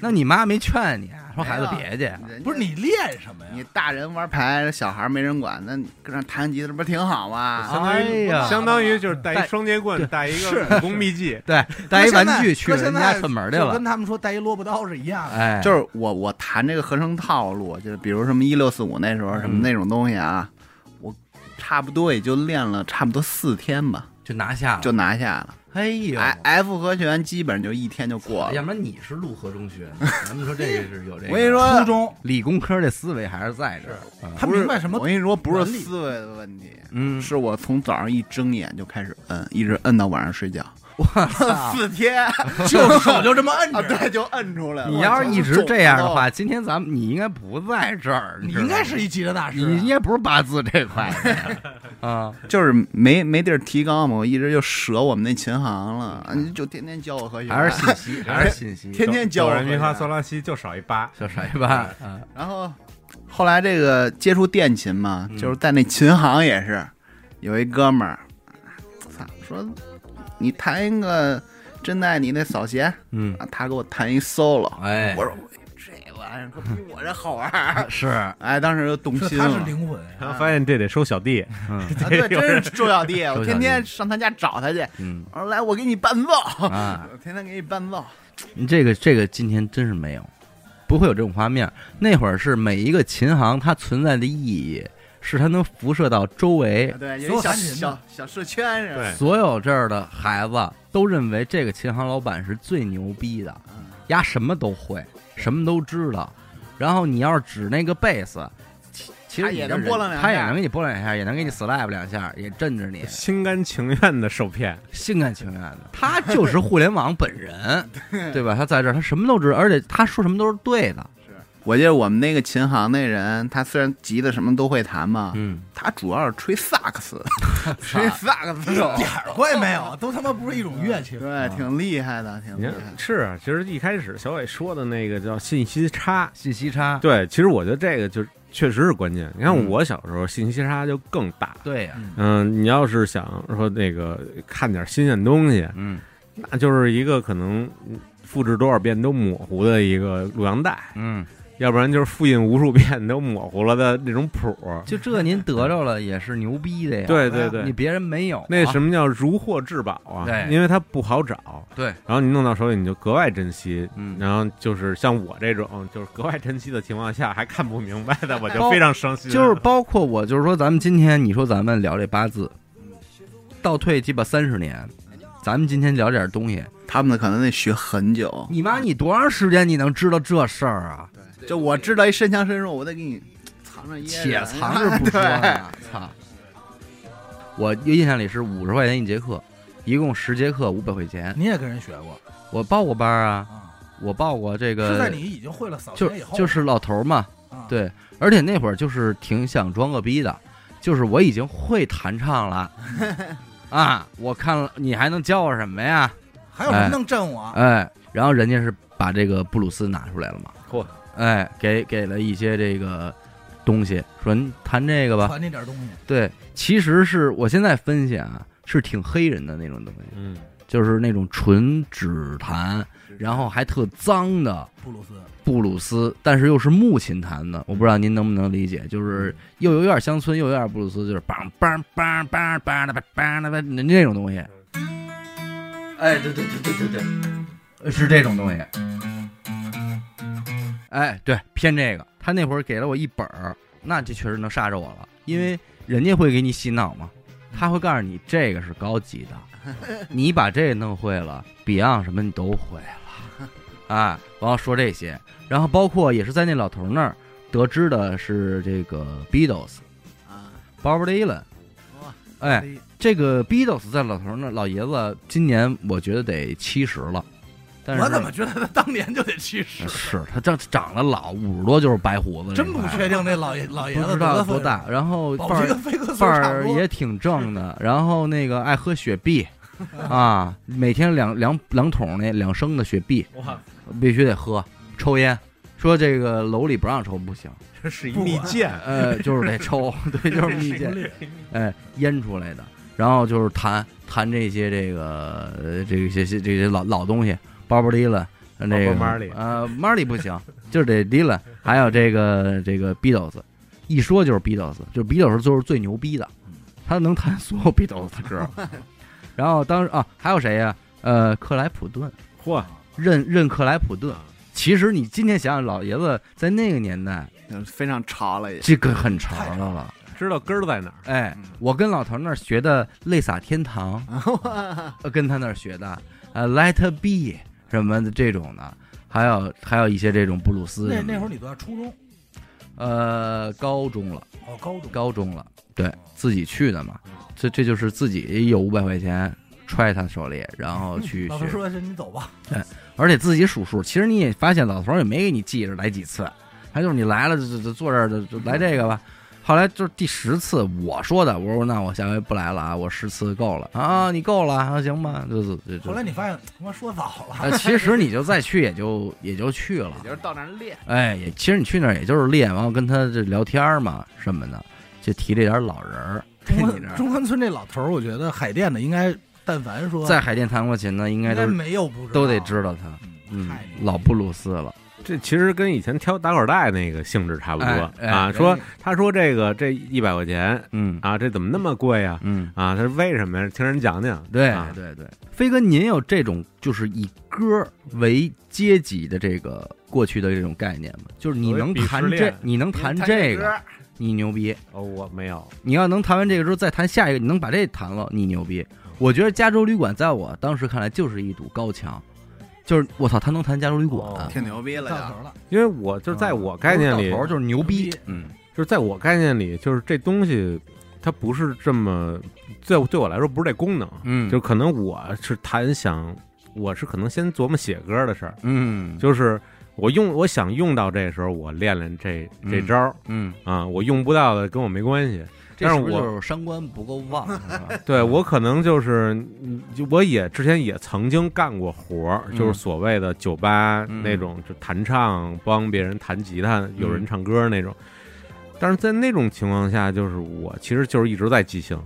那你妈没劝你啊，说孩子别去？不是你练什么呀？你大人玩牌，小孩没人管，那你跟那弹吉他不挺好吗？相当哎于呀相当于就是带带一双截棍，带一个武功秘籍。对，带一玩具去人家串门去了就跟，他们说带一萝卜刀是一样的。哎，就是我我弹这个合成套路，就是比如什么一六四五那时候什么嗯那种东西啊，我差不多也就练了差不多四天吧，就拿下了，就拿下了。哎呦，F 和弦基本就一天就过了。要不然你是陆河中学，[laughs] 咱们说这个是有这个。我跟你说初中理工科这思维还是在这儿。啊他明白什么我跟你说，不是思维的问题，嗯，是我从早上一睁眼就开始摁，一直摁到晚上睡觉。我操！四天。[laughs] 就手就这么摁啊，着，对，就摁出来了。你要是一直这样的话，今天咱们你应该不在这儿，你应该是一吉他大师啊，你应该不是八字这块的。[laughs] 啊。就是没没地儿提高嘛，我一直就舍我们那琴行了，你就天天教我和弦，还是信息，还是信息，[laughs] 天天教我和哆来咪发拉西就少一八，就少一般啊。然后后来这个接触电琴嘛，嗯。就是在那琴行也是有一哥们儿，操，说你弹一个真爱你那扫弦，嗯，啊他给我弹一 solo，哎，我说这玩意儿可比我这好玩儿，[laughs] 是，哎，当时就动心了。他是灵魂，然后发现这得收小弟，[laughs] 嗯啊，对，真是 [laughs] 收小弟，我天天上他家找他去。嗯。我说来，我给你伴奏，啊，我天天给你伴奏。你这个这个今天真是没有，不会有这种画面。那会儿是每一个琴行它存在的意义，是它能辐射到周围对，有小小小社圈是吧？对所有这儿的孩子都认为这个琴行老板是最牛逼的，嗯丫什么都会，什么都知道。然后你要是指那个贝斯，其其实也能拨楞两下他也能给你拨两下，也能给你 slap 两下，也震着你，心甘情愿的受骗，心甘情愿的。他就是互联网本人，[laughs] 对吧？他在这儿，他什么都知道，而且他说什么都是对的。我记得我们那个琴行那人，他虽然吉他什么都会弹嘛，嗯，他主要是吹萨克斯，[laughs] 吹萨克斯手，[laughs] 点儿怪没有，[laughs] 都他妈不是一种乐器。对，挺厉害的，挺厉害。是啊，其实一开始小伟说的那个叫信息差，信息差，对，其实我觉得这个就确实是关键。你看嗯。我小时候信息差就更大，对呀，嗯，你要是想说那个看点新鲜东西，嗯。那就是一个可能复制多少遍都模糊的一个录像带，嗯，要不然就是复印无数遍都模糊了的那种谱。就这您得着了也是牛逼的呀。对对对，你别人没有啊那什么叫如获至宝啊？对因为它不好找，对，然后你弄到手里你就格外珍惜。嗯，然后就是像我这种就是格外珍惜的情况下还看不明白的，我就非常伤心。就是包括我，就是说咱们今天你说咱们聊这八字，倒退鸡巴三十年，咱们今天聊点东西，他们可能得学很久。你妈你多长时间你能知道这事儿啊？就我知道一身强身弱，我得给你藏着掖着，且藏着不说 [laughs] 对呢，操！我印象里是五十块钱一节课，一共十节课五百块钱。你也跟人学过我报过班啊，啊？我报过这是在个，你已经会了扫就弦以后，就是老头儿嘛，啊，对，而且那会儿就是挺想装个逼的，就是我已经会弹唱了 [laughs] 啊！我看了，你还能教我什么呀？还有什么能震我？哎，然后人家是把这个布鲁斯拿出来了嘛，嚯，哎，给给了一些这个东西，说你弹这个吧。传那点东西，对，其实是我现在分析啊，是挺黑人的那种东西，嗯，就是那种纯指弹，然后还特脏的布鲁斯。布鲁斯，但是又是木琴弹的，我不知道您能不能理解，就是又有点乡村，又有点布鲁斯，就是梆梆梆梆梆的梆梆的那那种东西。哎，对对对对对对，是这种东西。哎，对，偏这个。他那会儿给了我一本儿，那这确实能杀着我了，因为人家会给你洗脑嘛，他会告诉你这个是高级的，[laughs] 你把这个弄会了，Beyond 什么你都会了，哎，然后说这些，然后包括也是在那老头那儿得知的是这个 Beatles、啊，Bob Dylan，哇，哎，这个 Beatles 在老头那儿老爷子今年我觉得得七十了，但是我怎么觉得他当年就得七十？是他长长得老，五十多就是白胡子真，不确定那老爷老爷子不知道多多大，然后范儿也挺正的，然后那个爱喝雪碧，[laughs] 啊，每天两两两桶那两升的雪碧哇，必须得喝，抽烟，说这个楼里不让抽不行，这是一蜜饯，呃，就是得抽，[laughs] 对，就是蜜饯，哎，腌出来的，然后就是弹弹这些这个呃这些些这些老老东西，包包迪了。那个 Bob Marley 呃，Marley 不行，[laughs] 就是得 Dylan，还有这个这个 Beatles，一说就是 Beatles，就是 Beatles 就是最牛逼的，他能弹所有 Beatles 的歌。[laughs] 然后当时啊，还有谁呀、呃，克莱普顿，嚯，任任克莱普顿。其实你今天想想，老爷子在那个年代，嗯非常潮了也。这个很潮的了。知道根儿在哪儿？哎，我跟老头那儿学的《泪洒天堂 [laughs]》，呃跟他那儿学的，呃，《Let It Be》什么的这种的，还有还有一些这种布鲁斯那。那会儿你多大？初中呃，高中了，哦，高中高中了，对自己去的嘛，这这就是自己有五百块钱揣他手里，然后去 [laughs] 学，老头说是你走吧，对而且自己数数。其实你也发现老头儿也没给你记着来几次，他就是你来了就就就坐这儿就就来这个吧。后来就是第十次我说的，我说那我下回不来了啊，我十次够了啊，你够了啊，行吧，就是就就后来你发现他妈说早了，[laughs] 呃，其实你就再去也就也就去了。也，就是到那儿练。哎，也其实你去那儿也就是练，然后跟他这聊天嘛什么的，就提这点老人儿。中关中关村这老头儿，我觉得海淀的应该，但凡说在海淀弹过琴的，应该都没有不都得知道他，嗯，老布鲁斯了，这其实跟以前挑打口袋那个性质差不多哎哎啊。哎说他说这个这一百块钱嗯啊，这怎么那么贵呀？嗯，啊，他说为什么呀？听人讲讲。对啊对对，飞哥，您有这种就是以歌为阶级的这个过去的这种概念吗？就是你能弹这你能弹这个，你牛逼；哦，我没有。你要能弹完这个之后再弹下一个，你能把这弹了，你牛逼。我觉得加州旅馆在我当时看来就是一堵高墙，就是我操，他能弹加州旅馆，哦挺牛逼了呀！到头了，因为我就是在我概念里，头就是牛逼，嗯。就是在我概念里，就是这东西它不是这么，对对我来说不是这功能，嗯，就可能我是弹想，我是可能先琢磨写歌的事儿，嗯。就是我用我想用到这时候，我练练这这嗯招儿嗯，啊，我用不到的跟我没关系。但是我就是三观不够旺？[laughs] 对我可能就是，我也之前也曾经干过活儿，嗯就是所谓的酒吧嗯那种，就弹唱，帮别人弹吉他，有嗯人唱歌那种。但是在那种情况下，就是我其实就是一直在即兴，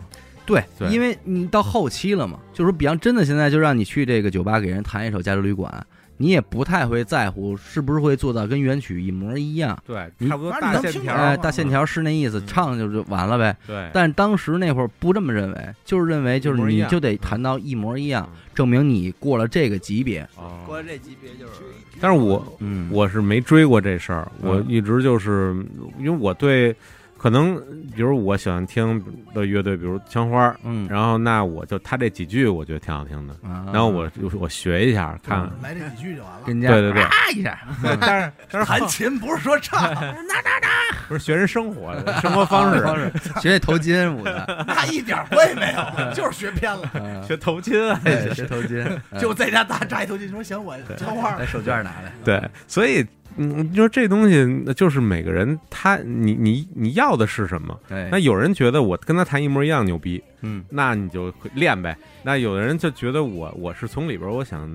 对，对因为你到后期了嘛，就是说，比方真的现在就让你去这个酒吧给人弹一首《加州旅馆》，你也不太会在乎是不是会做到跟原曲一模一样。对，差不多大线条大线条是那意思，嗯。唱就就完了呗。对，但当时那会儿不这么认为，就是认为就是你就得弹到一模一样，嗯。证明你过了这个级别。哦。过这级别就是，但是我嗯，我是没追过这事儿，我嗯。一直就是因为我对可能，比如我喜欢听的乐队，比如枪花，嗯，然后那我就他这几句我觉得挺好听的，然然后我我学一下看，来这几句就完了。跟家对对对。啪一下，对但是但是 [laughs] 弹琴不是说唱，[laughs] 不是学人生活的 [laughs] 生活方式，方式。学那头巾舞的，那一点关系没有，就是学偏了。嗯。学头巾啊，学头巾，嗯。就在家扎扎一头巾，说行，我枪花把手绢拿来。对，所以嗯，你说这东西就是每个人他你你你要的是什么？哎那，有人觉得我跟他弹一模一样牛逼，嗯那你就练呗。那有的人就觉得我我是从里边我想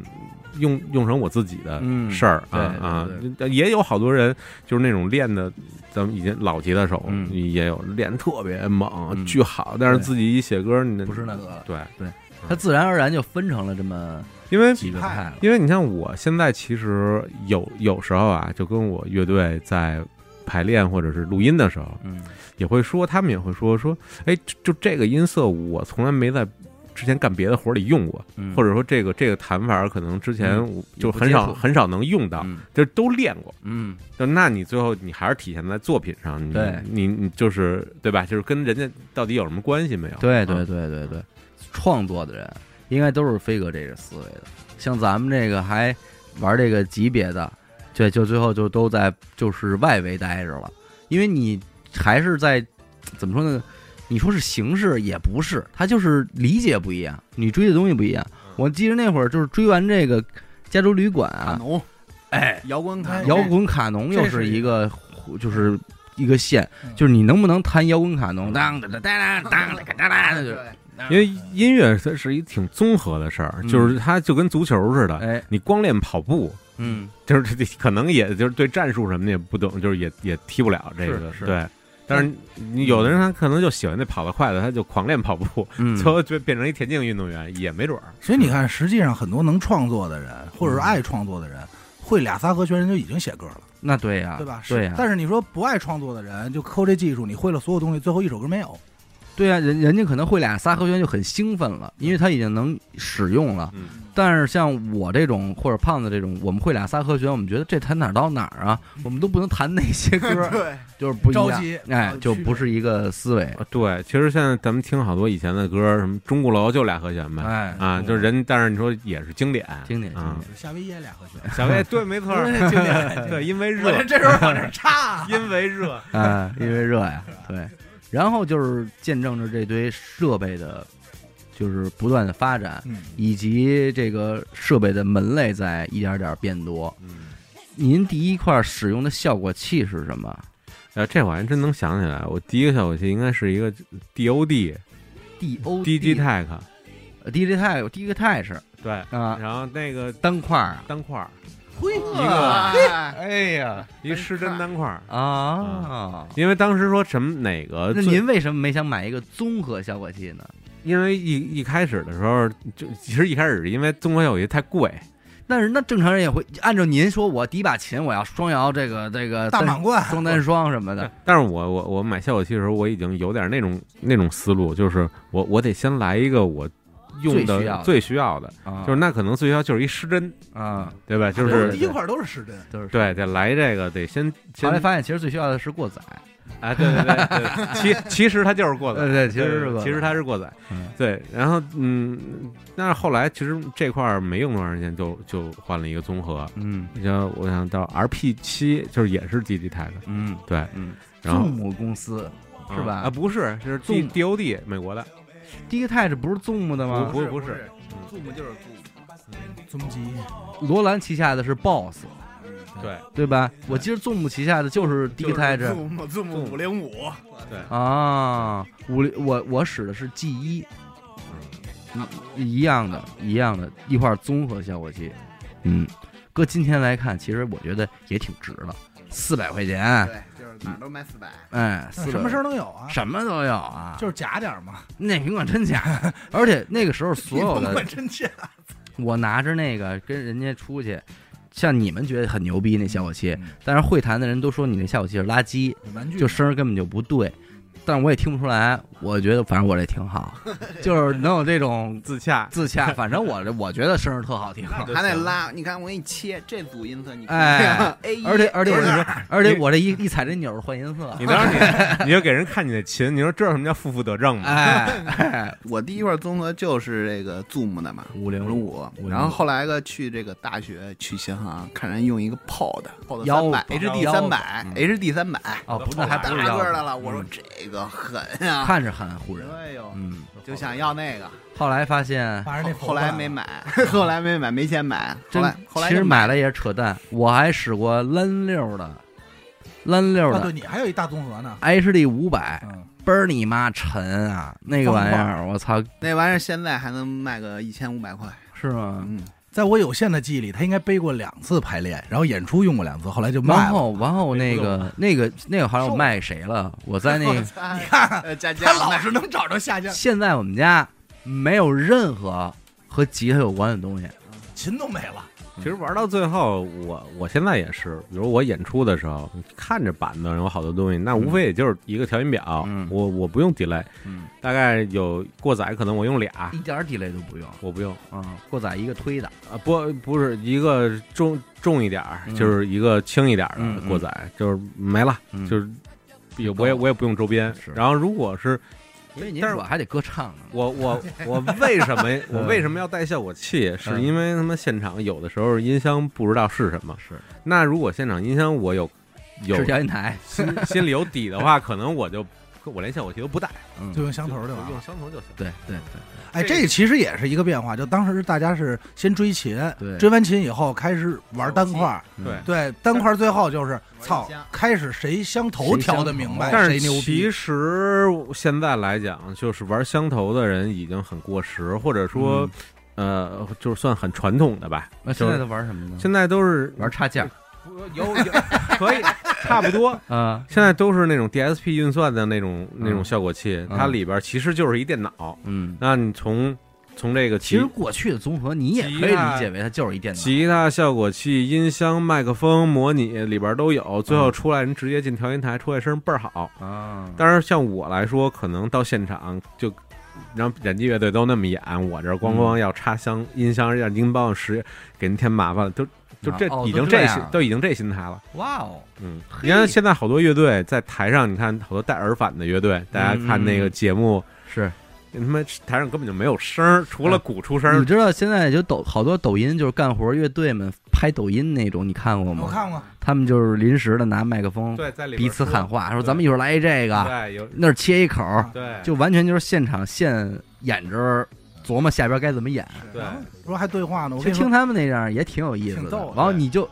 用用成我自己的嗯事儿、啊对啊，也有好多人就是那种练的，咱们以前老吉他手、嗯也有练特别猛、嗯巨好，但是自己一写歌你不是那个对。对，他自然而然就分成了这么因为几个派了。因为你像我现在其实有有时候啊，就跟我乐队在排练或者是录音的时候，嗯也会说，他们也会说说，哎，就就这个音色我从来没在之前干别的活儿里用过，嗯，或者说这个这个弹法可能之前就很少很少能用到，嗯就都练过。嗯就那你最后你还是体现在作品上，你对你你就是对吧？就是跟人家到底有什么关系没有？对对啊对对对，创作的人应该都是飞哥这个思维的。像咱们这个还玩这个级别的，对，就最后就都在就是外围待着了，因为你还是在怎么说呢？你说是形式也不是，他就是理解不一样，你追的东西不一样。我记得那会儿就是追完这个《加州旅馆》啊，哎，摇滚卡摇滚卡农又是一个就是。一个线，就是你能不能弹摇滚卡农？当当当当当当当当，就因为音乐它是一挺综合的事儿，嗯就是它就跟足球似的，哎，你光练跑步。嗯，就是这可能也就是对战术什么的也不懂，就是也也踢不了这个，对。但是你有的人他可能就喜欢那跑得快的，他就狂练跑步，嗯最后就变成一田径运动员也没准儿。所以你看，实际上很多能创作的人，或者是爱创作的人，会俩仨和弦，人就已经写歌了，那对呀，对吧？对呀，但是你说不爱创作的人，就抠这技术，你会了所有东西，最后一首歌没有。对呀，人人家可能会俩仨和弦就很兴奋了，因为他已经能使用了。嗯，但是像我这种或者胖子这种，我们会俩仨和弦，我们觉得这弹哪儿到哪儿啊？我们都不能弹那些歌，对，就是不一样着急哎，就不是一个思维。呃对，其实现在咱们听好多以前的歌，什么钟鼓楼就俩和弦呗，哎啊，就是人，但是你说也是经典，经典经典。夏威夷也俩和弦，小魏对，没错儿，经典对，因为热我这，这时候往这插，因为热，啊，因为热呀，对。[laughs] 然后就是见证着这堆设备的，就是不断的发展，嗯，以及这个设备的门类在一点点变多。嗯，您第一块使用的效果器是什么？呃，这我还真能想起来，我第一个效果器应该是一个 DOD？D O Digitech，DJ Tech DJ Tech 对，啊，然后那个单块儿啊，单块儿，嘿，一个哎呀一失真单块儿，啊！因为当时说什么哪个，那您为什么没想买一个综合效果器呢？因为一一开始的时候就其实一开始是因为综合效果器太贵，但是那正常人也会按照您说，我第一把琴我要双摇这个这个大满贯，双单双什么的，[laughs] 但是我我我买效果器的时候，我已经有点那种那种思路，就是我我得先来一个我用的的。最需要的，啊。就是那可能最需要就是一失真，啊，对吧？就是第一块都是失真，都是。对，得来这个，得先后先来发现，其实最需要的是过载。哎，对对对对，[laughs] 其其实它就是过载，对对其实是其实它是过载，嗯。对。然后嗯，但是后来其实这块儿没用多长时间，就就换了一个综合，嗯。你像我想到 RP 七，就是也是 Digitech，嗯对，嗯，然后祖母公司是吧？啊，不是，是 D D O D 美国的，第一个 Touch 不是祖母的吗？不是不是，，Zoom 就是祖母，宗基，罗兰旗下的是 BOSS，对。对吧？我记得祖母旗下的就是第一个 Touch 祖母祖母五零五，对，啊，五零我我使的是 G 一，一样的，一样的，一块综合效果器。嗯，搁今天来看，其实我觉得也挺值的，四百块钱，哪儿都卖四百，哎，[laughs] 四什么事儿都有啊，什么都有啊，就是假点儿嘛，那苹果真假，而且那个时候所有的 [laughs] 管真假，我拿着那个跟人家出去，像你们觉得很牛逼那效果器，嗯但是会谈的人都说你那效果器是垃圾，玩具就声儿根本就不对。但是我也听不出来，我觉得反正我这挺好，[laughs] 就是能有这种自洽，[laughs] 自洽。反正我这我觉得声儿特好听，[laughs] 还得拉，你看我给你切这组音色，你看哎而且而且不是而且我这一一踩这钮儿换音色，你当时你你就给人看你的琴，你说知道什么叫负负得正吗？哎哎，我第一块综合就是这个 Zoom 的嘛，五零五。五，然后后来个去这个大学去琴行，看人用一个 POD，POD 腰三百，HD 三百嗯，HD 三百，哦，不是还大不是腰。个的了，嗯我说这个狠呀，看着很唬人，哎呦，嗯。就想要那个，后来发现后后来没买，[laughs] 后来没买，没钱买，后真来后来其实买了也是扯淡，我还使过蓝六的，蓝六啊，的对你还有一大综合呢，HD 五百，嗯，倍儿你妈沉啊！那个玩意儿，我操，那玩意儿现在还能卖个一千五百块，是吗？嗯，在我有限的记忆里，他应该背过两次排练，然后演出用过两次，后来就卖了。然后，然后那个那个那个好像我卖给谁了？我在那 [laughs] 个你看，呃佳佳他老是能找着下架，现在我们家没有任何和吉他有关的东西。琴都没了。其实玩到最后，我我现在也是，比如我演出的时候，看着板子上有好多东西，那无非也就是一个调音表，嗯我我不用 delay，嗯，大概有过载，可能我用俩一，点 delay 都不用我不用啊，过载一个推的，啊，不不是一个重重一点就是一个轻一点的过载，就是没了，嗯就是也我也我也不用周边，然后如果是因为您但是我还得歌唱呢。我我 [laughs] 我为什么 [laughs] 我为什么要带效果器？是因为他妈现场有的时候音箱不知道是什么。是那如果现场音箱我有有是调音台，心心里有底的话，可能我就我连效果题都不带，嗯，就用香头就完用了。相同就行。对对对哎，这其实也是一个变化，就当时大家是先追琴，对追完琴以后开始玩单块儿，嗯对对，单块儿最后就是操，开始谁香头调的明白，但是谁牛逼其。实现在来讲，就是玩相头的人已经很过时，或者说，呃，就是算很传统的吧。那现在都玩什么呢？现在都是玩插件有有可以差不多。啊，现在都是那种 DSP 运算的那种那种效果器，它里边其实就是一电脑。嗯。那你从从这个其实过去的综合，你也可以理解为它就是一电脑。吉他效果器、音箱、麦克风、模拟里边都有，最后出来人直接进调音台，出来声倍儿好。啊，当然，像我来说，可能到现场就。让忍机乐队都那么演，我这咣咣要插箱、音箱，让您帮我实给您添麻烦了，都就这哦已经这都已经这心态了。哇哦，嗯，你看现在好多乐队在台上，你看好多带耳返的乐队，大家看那个节目，是他妈台上根本就没有声儿，除了鼓出声儿。你知道现在就抖好多抖音就是干活乐队们拍抖音那种，你看过吗？我看过，他们就是临时的拿麦克风对，在里彼此喊话，说咱们一会儿来一这个，对，有那儿切一口，对，就完全就是现场现演着琢磨下边该怎么演。对然后说还对话呢，我听他们那样也挺有意思的挺逗的。然后你就，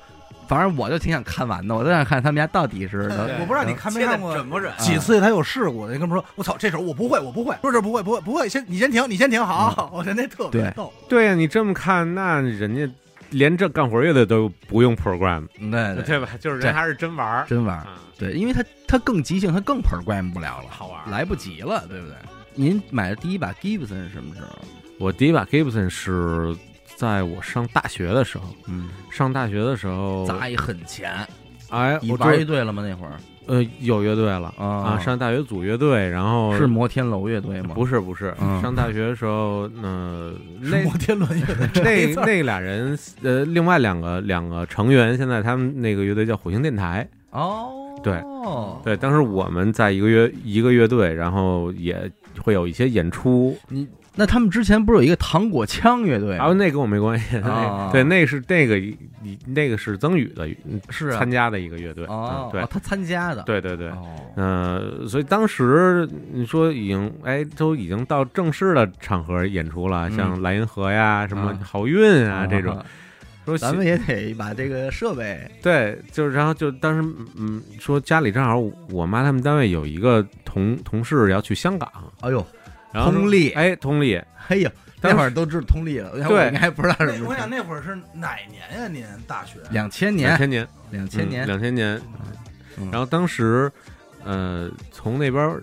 反正我就挺想看完的，我就想看他们家到底是我不知道你看没看过准不忍？几次他有事故的，那哥们说：“我操，这手我不会，我不会。”说这不会，不会，不会，先你先停，你先停，好，我觉得那特别逗。对呀，你这么看，那人家连这干活乐队都不用 program，对对，对吧？就是这人还是真玩儿，真玩儿。啊对，因为他他更即兴，他更 program 不了了，好玩儿来不及了，对不对？您买的第一把 Gibson 是什么时候？我第一把 Gibson 是在我上大学的时候，嗯，上大学的时候，砸一狠钱，哎，你玩乐队了吗？那会儿？呃有乐队了。啊。啊，上大学组乐队，然后是摩天楼乐队吗？不是不是嗯。上大学的时候，呃，那摩天轮乐队。[laughs] 那那俩人，呃，另外两个两个成员，现在他们那个乐队叫火星电台。哦，对。对，当时我们在一个乐一个乐队，然后也会有一些演出，你那他们之前不是有一个糖果枪乐队吗？然后那跟我没关系，啊 [laughs] 对，那是那个你那个是曾宇的是啊。参加的一个乐队，哦嗯，对哦他参加的，对对对，哦，呃，所以当时你说已经哎，都已经到正式的场合演出了，嗯。像莱茵河呀、什么啊。好运啊这种，说咱们也得把这个设备对，就是然后就当时嗯说家里正好我妈他们单位有一个同同事要去香港，哎呦，然后通力。哎通力，哎呦，那会儿都知道通力了，对。我应该不知道是什么我想那会儿是哪年呀？您大学？两千年，两千年，两千年，两千年，嗯。然后当时呃从那边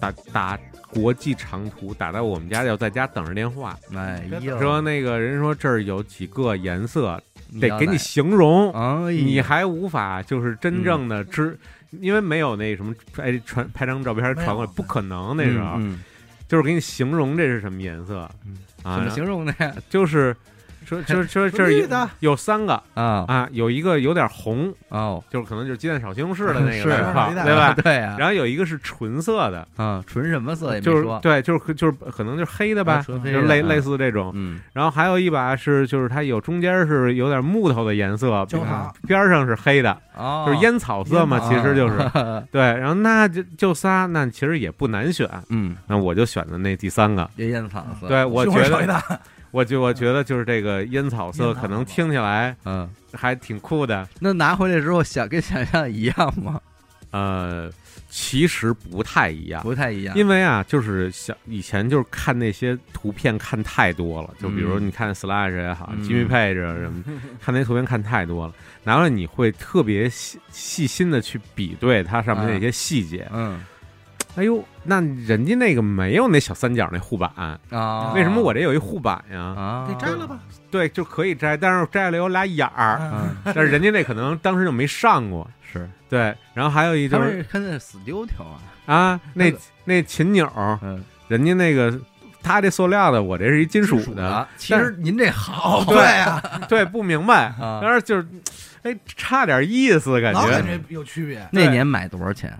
打打国际长途打到我们家，要在家等着电话，哎呦，说那个人说这儿有几个颜色，得给你形容，哎，你还无法就是真正的知，因为没有那什么哎传拍张照片传过来，不可能那时候，嗯就是给你形容这是什么颜色嗯啊，怎么形容的呀？[laughs] 就是说说说这儿有有三个啊啊，有一个有点红，哦，就是可能就是鸡蛋炒西红柿的那个对吧？[laughs] 对啊，然后有一个是纯色的，啊，纯什么色也没就是说，对，就是就是可能就是黑的吧，就是类类似这种。嗯，然后还有一把是就是它有中间是有点木头的颜色，边上是黑的，哦，就是烟草色嘛，其实就是是，对。然后那就就仨，那其实也不难选，嗯，那我就选的那第三个。烟烟草色，，对，我觉得，我就我觉得就是这个烟草色，可能听起来嗯，还挺酷的。那拿回来之后想跟想象一样吗？呃，其实不太一样，不太一样，因为啊，就是想以前就是看那些图片看太多了，就比如嗯你看 Slash 也好嗯，Jimmy Page 啊什么，[laughs] 看那些图片看太多了，拿回来你会特别细细心的去比对它上面那些细节。嗯哎呦，那人家那个没有那小三角那护板，啊，为什么我这有一护板呀？啊。给摘了吧。对，就可以摘，但是摘了有俩眼儿，但是人家那可能当时就没上过。是，对，然后还有一他就是他那死丢条啊，啊，那那琴钮，嗯，人家那个他这塑料的，我这是一金属的，啊，其实您这好，对呀，对，不明白，啊。但是就是，哎，差点意思，感觉。老感觉有区别。那年买多少钱？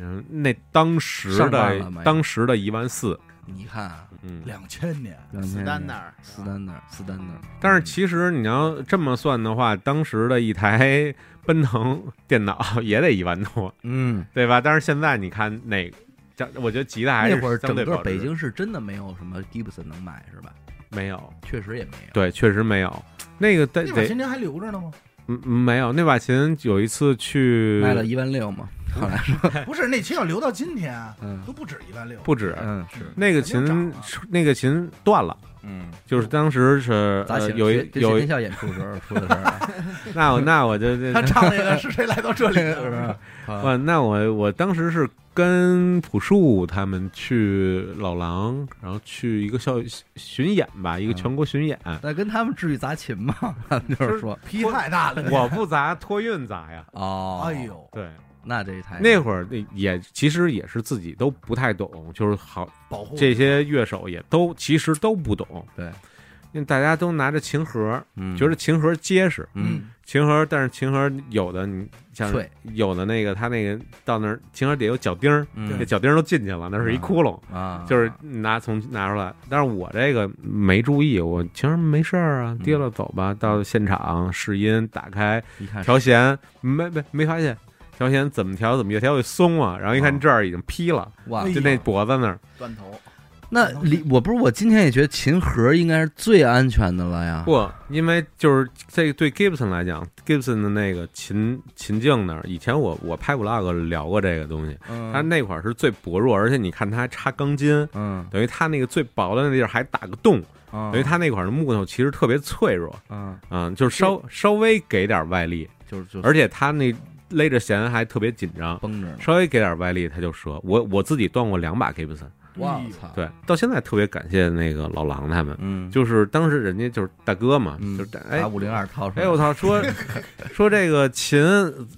嗯，那当时的了没？当时的一万四，你看啊，嗯，两千年，两千单那儿。斯丹那儿，斯丹那儿，但是其实你要这么算的话，当时的一台奔腾电脑也得一万多，嗯，对吧？但是现在你看哪，这我觉得吉他还是那会儿整个北京市真的没有什么 Gibson 能买是吧？没有，确实也没有，对，确实没有。那个得得那把琴您还留着呢吗？嗯没有。那把琴，有一次去卖了一万六嘛，后来 [laughs] [laughs] 不是，那琴要留到今天嗯都不止一万六。不止，嗯是，那个琴那个琴断了。嗯，就是当时是有一跟有一天笑演出时候出的事儿啊，[laughs] 那我那我就他唱那个是谁来到这里是不是？哇，那我我当时是跟朴树他们去老狼，然后去一个校巡演吧，一个嗯全国巡演。那跟他们至于砸琴吗？他们就是说，皮太大了，我不砸，托运砸呀。哦，哎，呦，对，那这太那会儿那也其实也是自己都不太懂，就是好保护这些乐手也都其实都不懂。对，因为大家都拿着琴盒，嗯觉得琴盒结实，嗯琴盒，但是琴盒有的你像有的那个他那个到那儿琴盒得有脚钉儿，嗯那脚钉都进去了，那是一窟窿，啊，就是拿从拿出来。但是我这个没注意，我琴盒没事儿啊，跌了走吧。到现场试音，打开调弦，没没没发现调弦怎么调怎么越调越松啊，然后一看哦这儿已经劈了，哇哎，就那脖子那儿。断头，那里我不是我今天也觉得琴盒应该是最安全的了呀。不，因为就是这对 Gibson 来讲，Gibson 的那个琴琴颈那儿，以前我我拍 vlog 聊过这个东西，嗯，它那块儿是最薄弱，而且你看它还插钢筋，嗯等于它那个最薄的那地儿还打个洞，嗯，等于它那块儿的木头其实特别脆弱，嗯嗯，就是稍稍微给点外力，就是就是而且它那勒着弦还特别紧张，绷着呢。稍微给点外力他就折。我我自己断过两把 Gibson，我操，对，到现在特别感谢那个老狼他们，嗯，就是当时人家就是大哥嘛，嗯就是哎把五零二掏出来。哎我操，说 [laughs] 说这个琴，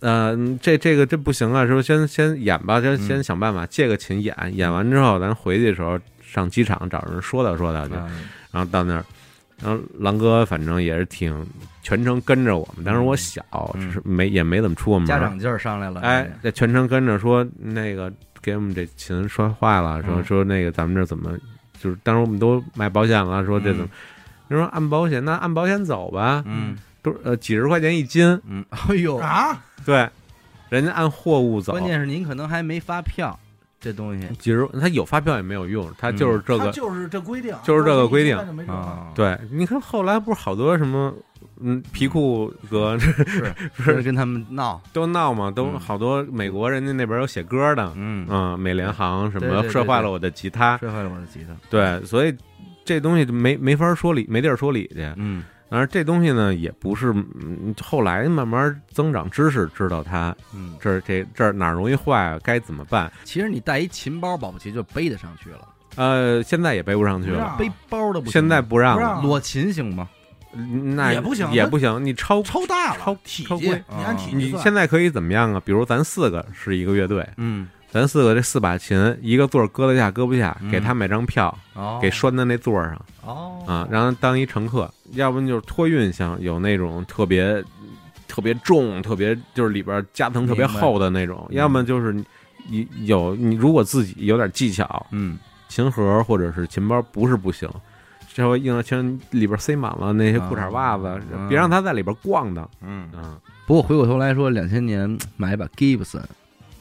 呃，这这个这不行啊，说先先演吧，先嗯先想办法借个琴演，演完之后咱回去的时候上机场找人说道说道去，嗯然后到那儿，然后狼哥反正也是挺全程跟着我们，当时我小，嗯只是没也没怎么出过门，家长劲儿上来了。哎，这全程跟着说那个给我们这琴摔坏了，说嗯。说那个咱们这怎么就是当时我们都买保险了，说这怎么。人说按保险，那按保险走吧，嗯。都呃几十块钱一斤，嗯，哎呦，啊，对，人家按货物走，关键是您可能还没发票，这东西。几十，他有发票也没有用，他就是这个，他就是这规定，就是这个规定那就没辙啊，对，你看后来不是好多什么，嗯，皮裤哥是是跟他们闹，都闹嘛，都嗯。好多美国人家那边有写歌的，嗯，嗯，美联航什么摔坏了我的吉他，摔坏了我的吉他。对，所以这东西就没没法说理，没地儿说理去。嗯当然，这东西呢，也不是嗯后来慢慢增长知识，知道它嗯，这儿这这儿哪儿容易坏，该怎么办。其实你带一琴包，保不齐就背得上去了。呃，现在也背不上去了，背包都不行现在不让了，裸琴行吗？嗯那也不行也不行。你超超大了，超体积，你按体积你现在可以怎么样啊？比如咱四个是一个乐队，嗯，咱四个这四把琴，一个座儿搁得下搁不下，嗯给他买张票，哦，给拴在那座儿上哦啊，让他当一乘客。要不然就是托运箱，有那种特别特别重、特别就是里边夹层特别厚的那种，要么就是你有你如果自己有点技巧，嗯琴盒或者是琴包不是不行。这回硬了全里边塞满了那些裤衩袜子，嗯别让他在里边逛荡。嗯。嗯，不过回过头来说，两千年买一把 Gibson，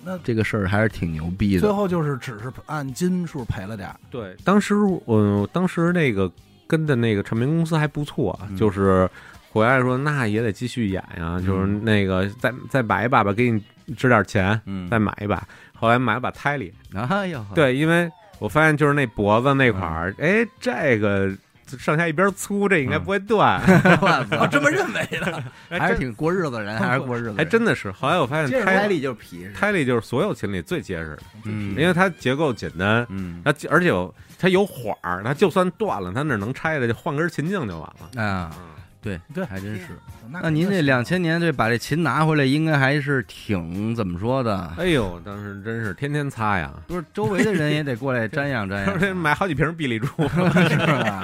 那这个事儿还是挺牛逼的。最后就是只是按斤数赔了点儿，对，当时我、当时那个跟的那个唱片公司还不错，嗯。就是回来说那也得继续演呀，就是那个再再买一把吧，给你支点钱，嗯，再买一把。后来买了把胎里，哎呦，对，因为我发现就是那脖子那块嗯。儿，哎，这个上下一边粗，这应该不会断，[laughs] 我 [laughs] 这么认为的，还是挺过日子的人，还是过日子，还真的是。后来我发现胎力就是皮实，泰利就是所有琴里最结实的，嗯，因为它结构简单，嗯。它而且它有缓儿，它就算断了，它那能拆的就换根琴颈就完了。啊，嗯对对还真是。那那您这两千年这把这琴拿回来，应该还是挺怎么说的？哎呦，当时真是天天擦呀，不是周围的人也得过来 [laughs] 瞻仰瞻这仰，买好几瓶碧丽珠。是吧？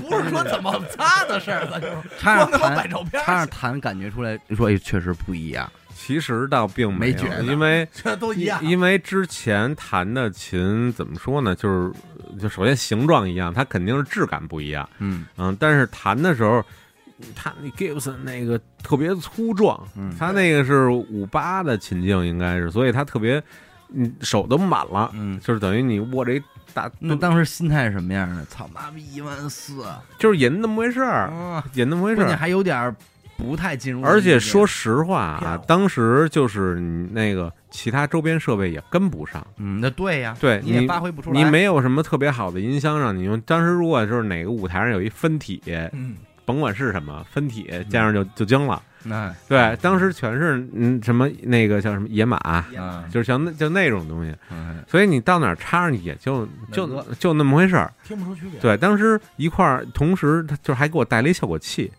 不是说怎么擦的事儿，咱就是 [laughs] 插上弹，照片插上弹，感觉出来说，哎，确实不一样。其实倒并没觉得因为这都一样。因为之前弹的琴怎么说呢，就是就首先形状一样，它肯定是质感不一样，嗯嗯，但是弹的时候。它那 Gibson 那个特别粗壮，嗯。他那个是五八的琴颈应该是，所以他特别，嗯，手都满了，嗯，就是等于你握着一大，那当时心态是什么样的？操妈逼一万四，就是也那么回事儿，啊，也那么回事儿。还有点儿不太进入，而且说，实话啊，当时就是你那个其他周边设备也跟不上，嗯，那对呀，对你也你发挥不出来，你没有什么特别好的音箱让你用。当时如果就是哪个舞台上有一分体，嗯，甭管是什么分体，加上就就精了。哎，对，当时全是嗯什么那个叫什么野马，啊，就是像那就那种东西，哎所以你到哪儿插上也就就那个就那么回事儿。听不出区别。对，当时一块儿，同时他就是还给我带了一效果器，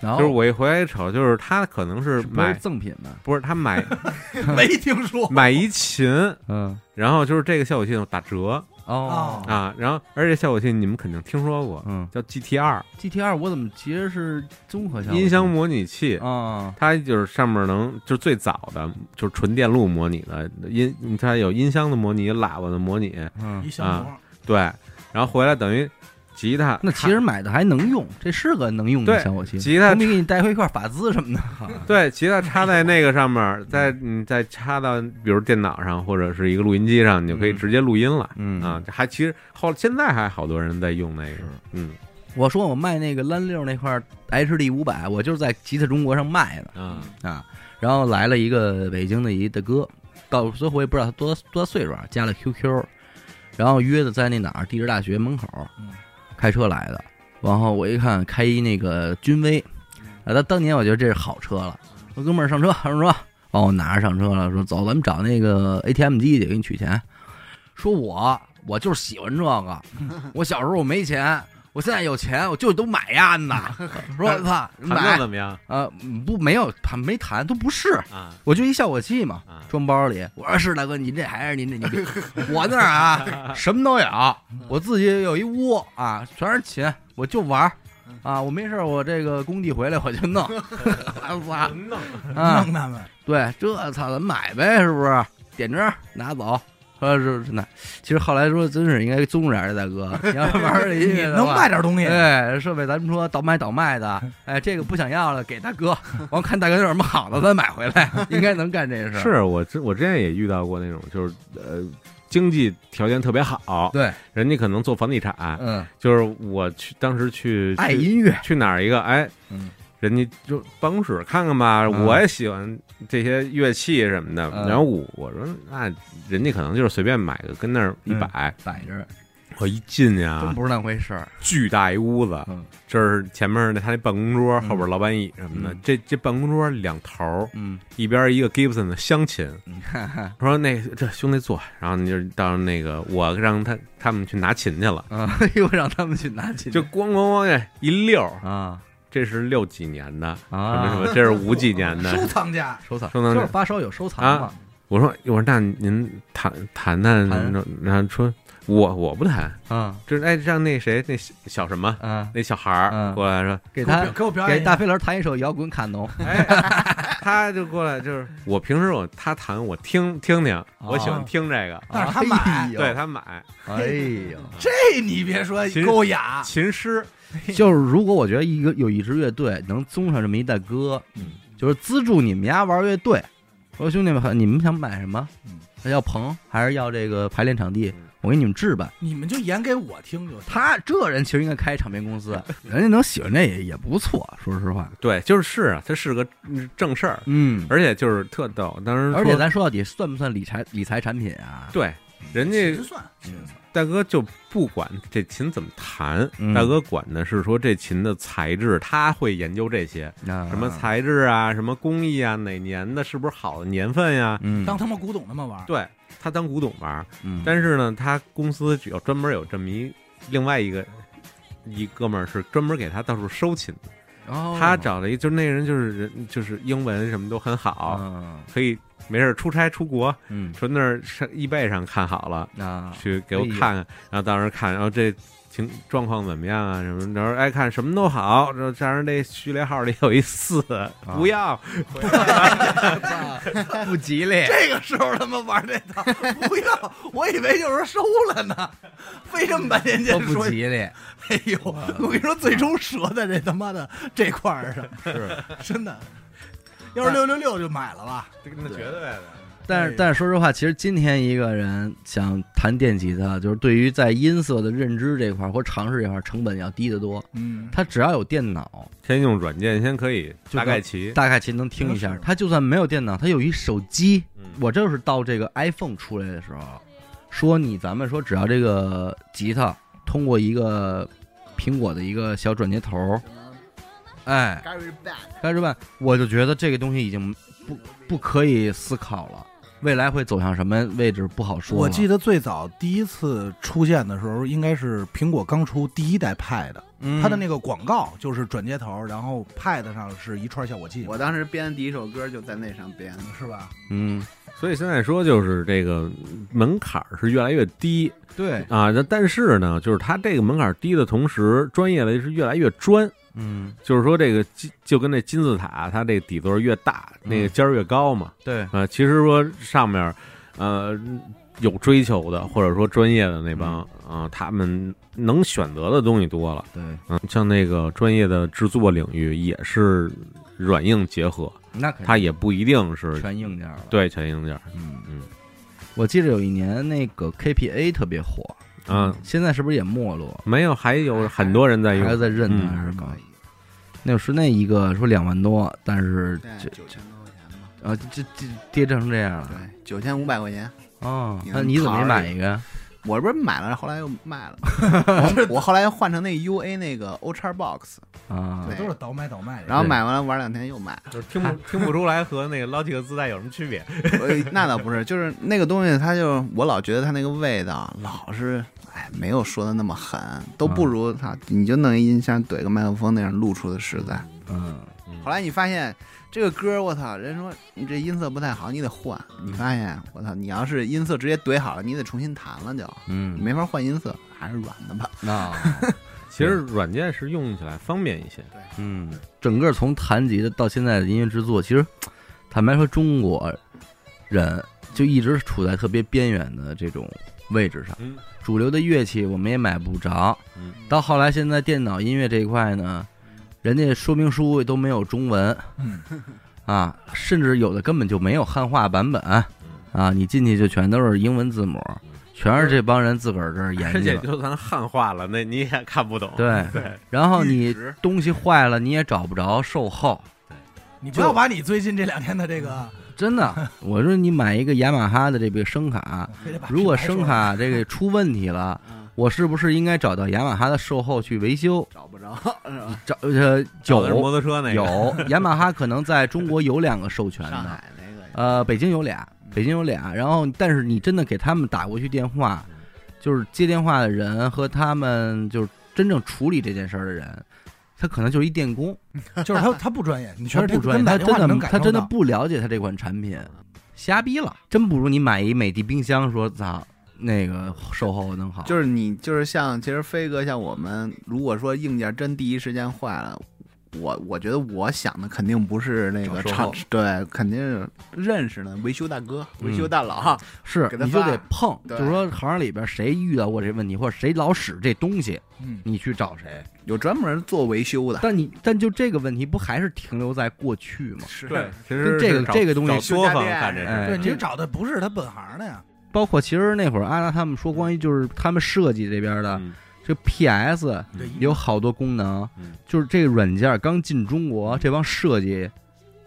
就是我一回来一瞅，就是他可能是是是买赠品吧？不是他买 [laughs] 没听说。买一琴，嗯，然后就是这个效果器打折哦啊，然后而且效果器你们肯定听说过，嗯叫 GT 二，GT 二我怎么其实是综合效果音箱模拟器。啊，它就是上面能，就是最早的，就是纯电路模拟的音，它有音箱的模拟，喇叭的模拟，一嗯箱膜，对。然后回来等于吉他那其实买的还能用，这是个能用的对效果器。吉他我没给你带回一块法兹什么的。[laughs] 对，吉他插在那个上面，再你再插到比如电脑上或者是一个录音机上，你就可以直接录音了。嗯啊，还其实后现在还好多人在用那个，嗯我说我卖那个蓝六那块 HD 五百，我就是在吉他中国上卖的啊啊。然后来了一个北京的一大哥，到最后也不知道他多多大岁数啊，加了 QQ，然后约的在那哪儿地质大学门口嗯，开车来的。然后我一看开一那个君威，啊，他当年我觉得这是好车了。说哥们儿上车上车，[laughs] 帮我拿着上车了，说走，咱们找那个 ATM 机去给你取钱。说我我就是喜欢这个，我小时候我没钱，我现在有钱，我就都买呀呢。[laughs] 说操弹的买怎么样啊不没有谈没谈都不是，啊我就一效果器嘛，啊？装包里。我说是大哥，您这还是您这你我那儿啊 [laughs] 什么都有，我自己有一屋啊，全是琴，我就玩儿啊，我没事儿我这个工地回来我就弄，[laughs] 哇弄啊弄，他们，对，这操咱买呗，是不是？点着拿走。说是真的，其实后来说真是应该宗着点儿这大哥，你要玩儿音乐 [laughs] 能卖点东西，对，设备咱们说倒卖倒卖的，哎，这个不想要了给大哥，[laughs] 完看大哥有什么好的，咱买回来，应该能干这事。[laughs] 是我之我之前也遇到过那种，就是呃经济条件特别好，对，人家可能做房地产，嗯，就是我去当时去去爱音乐，去哪儿一个，哎，嗯人家就办公室看看吧，嗯我也喜欢这些乐器什么的。嗯然后我我说那人家可能就是随便买个跟那儿一摆，摆着，我一进去真啊，不是那回事儿。巨大一屋子，嗯。这是前面那他那办公桌，嗯。后边老板椅什么的。嗯。这这办公桌两头儿嗯，一边一个 Gibson 的乡琴，你看看，[laughs] 我说那这兄弟坐，然后你就到那个我让他他们去拿琴去了，啊，[laughs] 又让他们去拿琴，就咣咣咣一溜儿，啊这是六几年的，什么啊什么，这是五几年的，收藏家，收藏，收藏就是发烧友收藏嘛。我说我说那您弹弹弹弹，然后说我我不弹，嗯就是哎让那谁那小小什么嗯，那小孩儿嗯过来说，给他给我表演给大飞轮弹一首摇滚卡农，[laughs] 哎，他就过来就是我平时我他弹我听听听，我喜欢听这个，但是他买哎呦对，他买哎呦，这你别说够雅，琴师，[laughs] 就是如果我觉得一个有一支乐队能综上这么一大哥，嗯，就是资助你们家玩乐队，我说兄弟们，你们想买什么？嗯要棚还是要这个排练场地嗯？我给你们置办。你们就演给我听就行。他这人其实应该开唱片公司，[laughs] 人家能喜欢这也也不错，说实话。对，就是是啊，他是个正事儿，嗯，而且就是特逗，当时而且咱说到底算不算理财理财产品啊？对人家秦算，大哥就不管这琴怎么弹，嗯大哥管的是说这琴的材质，他会研究这些，啊什么材质啊，什么工艺啊，哪年的是不是好的年份呀？嗯，当他妈古董那么玩儿，对他当古董玩，嗯。但是呢，他公司有专门有这么一另外一个一哥们儿是专门给他到处收琴的，哦。他找了一就那人就是人就是英文什么都很好，啊。可以没事出差出国，嗯。说那儿上易贝上看好了。啊。去给我看看，然后到时候看，然后这情状况怎么样啊？什么？然后爱看什么都好，然后加上这序列号里有一四，不要，[laughs] 不吉利。这个时候他妈玩这套，不要，我以为就是收了呢，费这么半天劲说，不吉利，哎呦，我跟你说，最终折在这他妈的这块儿上，是，真的。要是六六六就买了吧，那绝对的。但是但是说实话，其实今天一个人想弹电吉他，就是对于在音色的认知这块儿或尝试这块儿，成本要低得多。嗯，他只要有电脑，先用软件先可以大概齐，大概齐能听一下。他就算没有电脑，他有一手机。嗯我就是到这个 iPhone 出来的时候，说你咱们说只要这个吉他通过一个苹果的一个小转接头，哎，Gary Bad，该是吧？我就觉得这个东西已经不不可以思考了，未来会走向什么位置不好说。我记得最早第一次出现的时候，应该是苹果刚出第一代 Pad，嗯它的那个广告就是转接头，然后 Pad 上是一串效果器，我当时编的第一首歌就在那上编的。是吧？嗯，所以现在说就是这个门槛儿是越来越低对，啊，那但是呢，就是它这个门槛儿低的同时，专业的是越来越专。嗯，就是说，这个金就跟那金字塔，它这个底座越大，那个尖儿越高嘛。对，啊，其实说上面，呃，有追求的，或者说专业的那帮啊，他们能选择的东西多了。对，嗯，像那个专业的制作领域也是软硬结合，那肯定它也不一定是全硬件了。，对全硬件。嗯嗯，我记得有一年那个 KPA 特别火，啊，现在是不是也没落？没有，还有很多人在用还。在认嗯呢，还是搞？那是那一个说两万多，但是这九千多块钱吧，啊这这跌成这样了对，九千五百块钱。哦，那你怎么没买一个？我不是买了，后来又卖了。[laughs] 我我后来换成那 UA 那个 O 叉 Box，啊对都是倒买倒卖。然后买完了玩两天又卖。就是听不 [laughs] 听不出来和那个 Logic 自带有什么区别。呃那倒不是，就是那个东西，它就我老觉得它那个味道老是，哎，没有说的那么狠，都不如它，你就弄一音箱怼个麦克风那样录出的实在。嗯，后来你发现这个歌，我操，人说你这音色不太好，你得换。你发现我操，你要是音色直接怼好了，你得重新弹了就，你嗯，没法换音色，还是软的吧。那 [laughs] 其实软件是用起来方便一些。对嗯，整个从弹吉的到现在的音乐制作，其实坦白说，中国人就一直处在特别边缘的这种位置上。嗯主流的乐器我们也买不着，嗯到后来现在电脑音乐这一块呢，人家说明书都没有中文，嗯啊，甚至有的根本就没有汉化版本，啊，你进去就全都是英文字母，全是这帮人自个儿这儿研而且究。就算汉化了，那你也看不懂。对对，然后你东西坏了，你也找不着售后，你不要把你最近这两天的这个，真的。[laughs] 我说你买一个雅马哈的这个声卡，如果声卡这个出问题了，[laughs] 嗯我是不是应该找到雅马哈的售后去维修？找不着 [laughs] 是吧？找呃九摩有托车那个，有，雅马哈可能在中国有两个授权的，上海那个。呃，北京有俩，北京有俩。然后，但是你真的给他们打过去电话，就是接电话的人和他们就是真正处理这件事儿的人，他可能就是一电工，[laughs] 就是他他不专业，你确实他不专业，他真的他真的不了解他这款产品，瞎逼了，真不如你买一美的冰箱说操那个售后能好，就是你就是像其实飞哥像我们，如果说硬件真第一时间坏了。我我觉得我想的肯定不是那个厂对，肯定是认识的维修大哥、嗯维修大佬。是给他你就得碰，就是说行里边谁遇到过这问题，或者谁老使这东西，嗯，你去找谁。有专门做维修的，但你但就这个问题，不还是停留在过去吗？是对，其实这个这个东西找作坊修家电干这哎事。对，你找的不是他本行的呀，包括其实那会儿阿拉他们说关于就是他们设计这边的嗯。这 PS 有好多功能嗯，就是这个软件刚进中国，这帮设计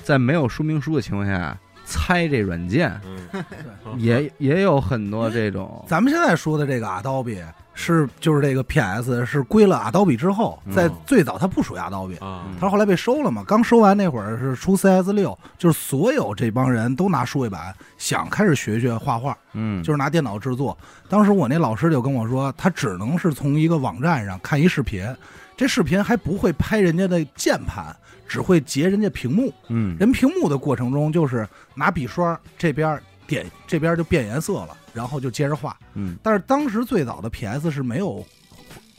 在没有说明书的情况下猜这软件，嗯，[laughs] 也也有很多这种。咱们现在说的这个 Adobe 是就是这个 PS 是归了 Adobe 之后，嗯在最早它不属于 Adobe，啊，它后来被收了嘛。刚收完那会儿是出 CS 六，就是所有这帮人都拿数位板想开始学学画画，嗯，就是拿电脑制作。当时我那老师就跟我说，他只能是从一个网站上看一视频，这视频还不会拍人家的键盘，只会截人家屏幕。嗯人屏幕的过程中，就是拿笔刷这边点，这边就变颜色了，然后就接着画。嗯但是当时最早的 PS 是没有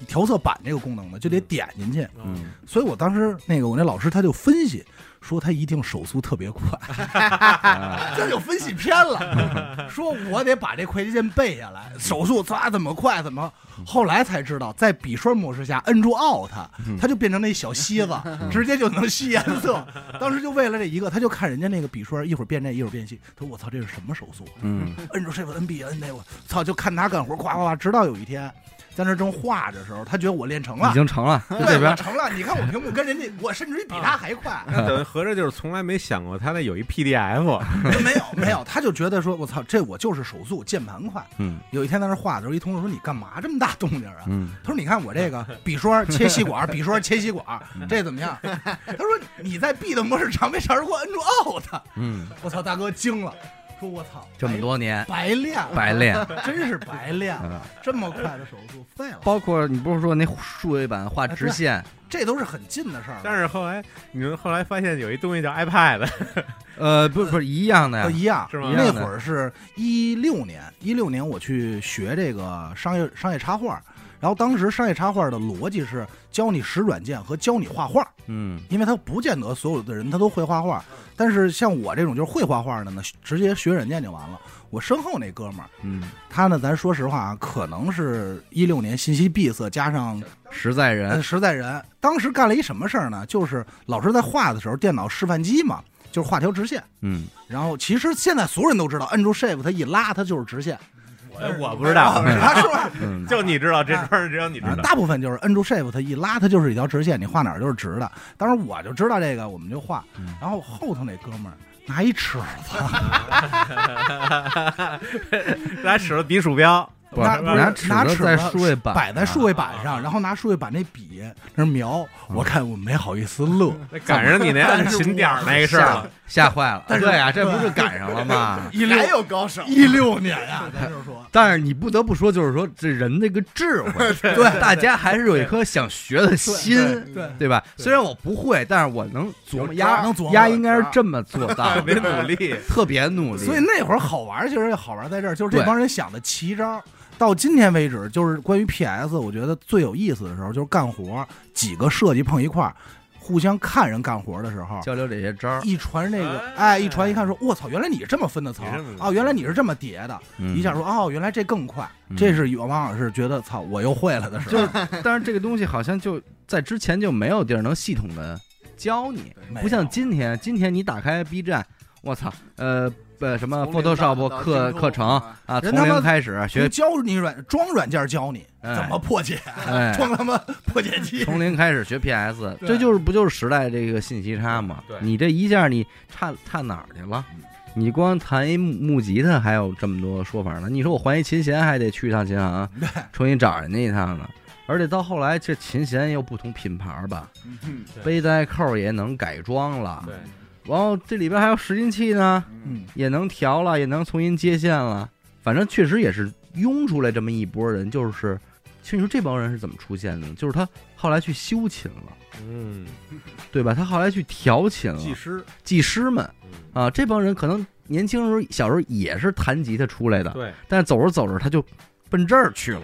调色板这个功能的，就得点进去。嗯所以我当时那个我那老师他就分析说他一定手速特别快，啊 [laughs] 这就分析偏了，说我得把这快捷键背下来，手速咋怎么快怎么。后来才知道，在笔刷模式下摁住 Alt，它就变成那小吸子，直接就能吸颜色。当时就为了这一个，他就看人家那个笔刷一会儿变这一会儿变细，他说我操这是什么手速？嗯摁住 Shift 摁 B N 那我操就看他干活，夸夸夸，直到有一天在那正画的时候，他觉得我练成了已。经成了，对，这成了。你看我屏幕跟人家，我甚至于比他还快。那等于合着就是从来没想过他那有一 PDF，[laughs] 没有没有，他就觉得说，我操，这我就是手速，键盘快。嗯有一天在那画的时候，一同事说：“你干嘛这么大动静啊？”嗯他说：“你看我这个笔刷切吸管，笔刷切吸管，这怎么样？”他说：“你在 B 的模式长没长时给我摁住 Alt。嗯，”我操，大哥惊了，说：“我操，这么多年。白练了，白练。[laughs] 真是白练。了，嗯。这么快的手速废了。包括你不是说那数位板画直线，这都是很近的事儿。但是后来你们后来发现有一东西叫 iPad，[laughs] 呃，不不是一样的呀。呃，，一样。是吗？那会儿是一六年，一六年我去学这个商业商业插画，然后当时商业插画的逻辑是教你使软件和教你画画，嗯。因为他不见得所有的人他都会画画，但是像我这种就是会画画的呢，直接学软件就完了。我身后那哥们儿，嗯，他呢，咱说实话啊，可能是一六年信息闭塞加上实在呃人，实在人，当时干了一什么事儿呢？就是老师在画的时候，电脑示范机嘛，就是画条直线。嗯，然后其实现在所有人都知道，摁住 Shift 它一拉，它就是直线。我不知道，他说 [laughs] 就你知道这事儿，只有你知道。大部分就是摁住 Shift 它一拉，它就是一条直线，你画哪儿就是直的。当时我就知道这个，我们就画。嗯然后后头那哥们儿拿一尺子，[laughs] 拿尺子比鼠标，[laughs] 不拿拿尺子在拿尺子数位板摆在数位板上，然后拿数位板那笔那儿描，我看我没好意思乐。赶上你那按琴点儿那个事儿了。吓坏了。对啊，这不是赶上了吗？[laughs] 一六有高手，一六年啊，[laughs] 咱就是说，[laughs] 但是你不得不说，就是说这人那个智慧，对大家还是有一颗想学的心，对对吧？虽然我不会，但是我能琢磨压能琢磨丫应该是这么做到特别，努力，特别努力。所以那会儿好玩，其实好玩在这儿，就是这帮人想的奇招。到今天为止，就是关于 PS，我觉得最有意思的时候就是干活，几个设计碰一块儿，互相看人干活的时候，交流这些招儿，一传这个，哎。哎，一传一看说，我操，原来你这么分的层你这么哦，原来你是这么叠的，嗯。一下说哦，原来这更快，嗯。这是往往是觉得操，我又会了的时候，就，但是这个东西好像就在之前就没有地儿能系统的教你，不像今天，今天你打开 B 站，我操，呃。呃，什么 Photoshop 课课程啊，从零开始学从，教你软装软件教你哎怎么破解，哎，[laughs] 装他妈破解器，从零开始学 PS，[laughs] 这就是不就是时代这个信息差吗？你这一下你差差哪儿去了？你光弹一木木吉他还有这么多说法呢？你说我还一琴弦还得去一趟琴行，对重新找人家一趟呢。而且到后来，这琴弦又不同品牌吧，嗯背带扣也能改装了，对，然后这里边还有拾音器呢，嗯，也能调了，也能重新接线了。反正确实也是涌出来这么一波人，就是，其实你说这帮人是怎么出现的呢？就是他后来去修琴了。嗯，对吧？他后来去调琴了，技师，技师们嗯啊，这帮人可能年轻时候、小时候也是弹吉他出来的，对，但是走着走着他就奔这儿去了。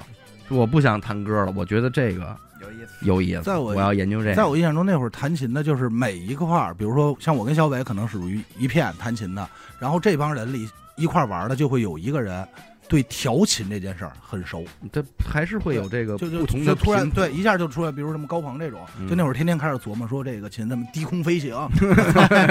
我不想弹歌了，我觉得这个有意思。有意思，在我我要研究这个。在我印象中，那会儿弹琴的，就是每一个块儿，比如说像我跟小伟，可能属于一片弹琴的，然后这帮人里一块儿玩的，就会有一个人对调琴这件事儿很熟，他还是会有这个就就不同的就突然对一下就出来，比如什么高鹏这种，嗯就那会儿天天开始琢磨说这个琴怎么低空飞行，[laughs]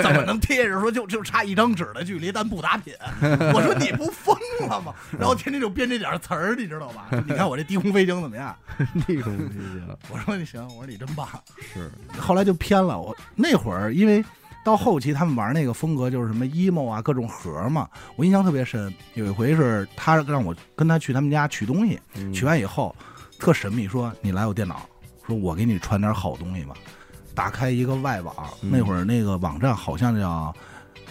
怎么能贴着说就就差一张纸的距离，但不打品。[laughs] 我说你不疯了吗？然后天天就编这点词儿，你知道吧？你看我这低空飞行怎么样？[laughs] 低空飞行我说你行，我说你真棒。是后来就偏了。我那会儿因为到后期他们玩那个风格就是什么 emo 啊，各种盒嘛，我印象特别深。有一回是他让我跟他去他们家取东西，嗯取完以后特神秘，说你来我电脑，说我给你传点好东西吧。打开一个外网，嗯那会儿那个网站好像叫。